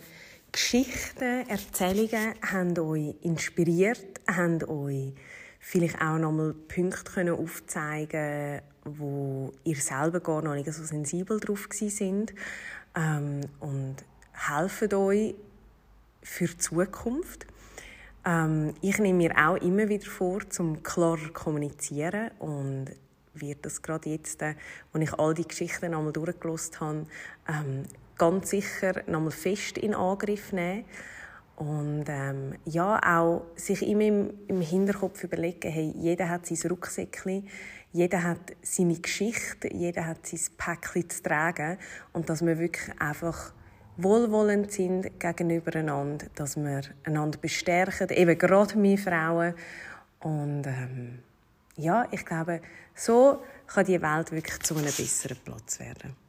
Geschichten, Erzählungen haben euch inspiriert, haben euch vielleicht auch nochmal Punkte können aufzeigen wo ihr selber gar noch nicht so sensibel drauf sind ähm, und helfen euch für die Zukunft. Ähm, ich nehme mir auch immer wieder vor, zum klarer kommunizieren und wird das gerade jetzt, äh, als ich all die Geschichten einmal durchgelost habe, ähm, ganz sicher nochmal fest in Angriff nehmen. Und ähm, ja, auch sich immer im, im Hinterkopf überlegen, hey, jeder hat sein Rucksäckchen, jeder hat seine Geschichte, jeder hat sein Päckchen zu tragen und dass wir wirklich einfach wohlwollend sind gegenüber einander, dass wir einander bestärken, eben gerade wir Frauen. Und ähm, ja, ich glaube, so kann die Welt wirklich zu einem besseren Platz werden.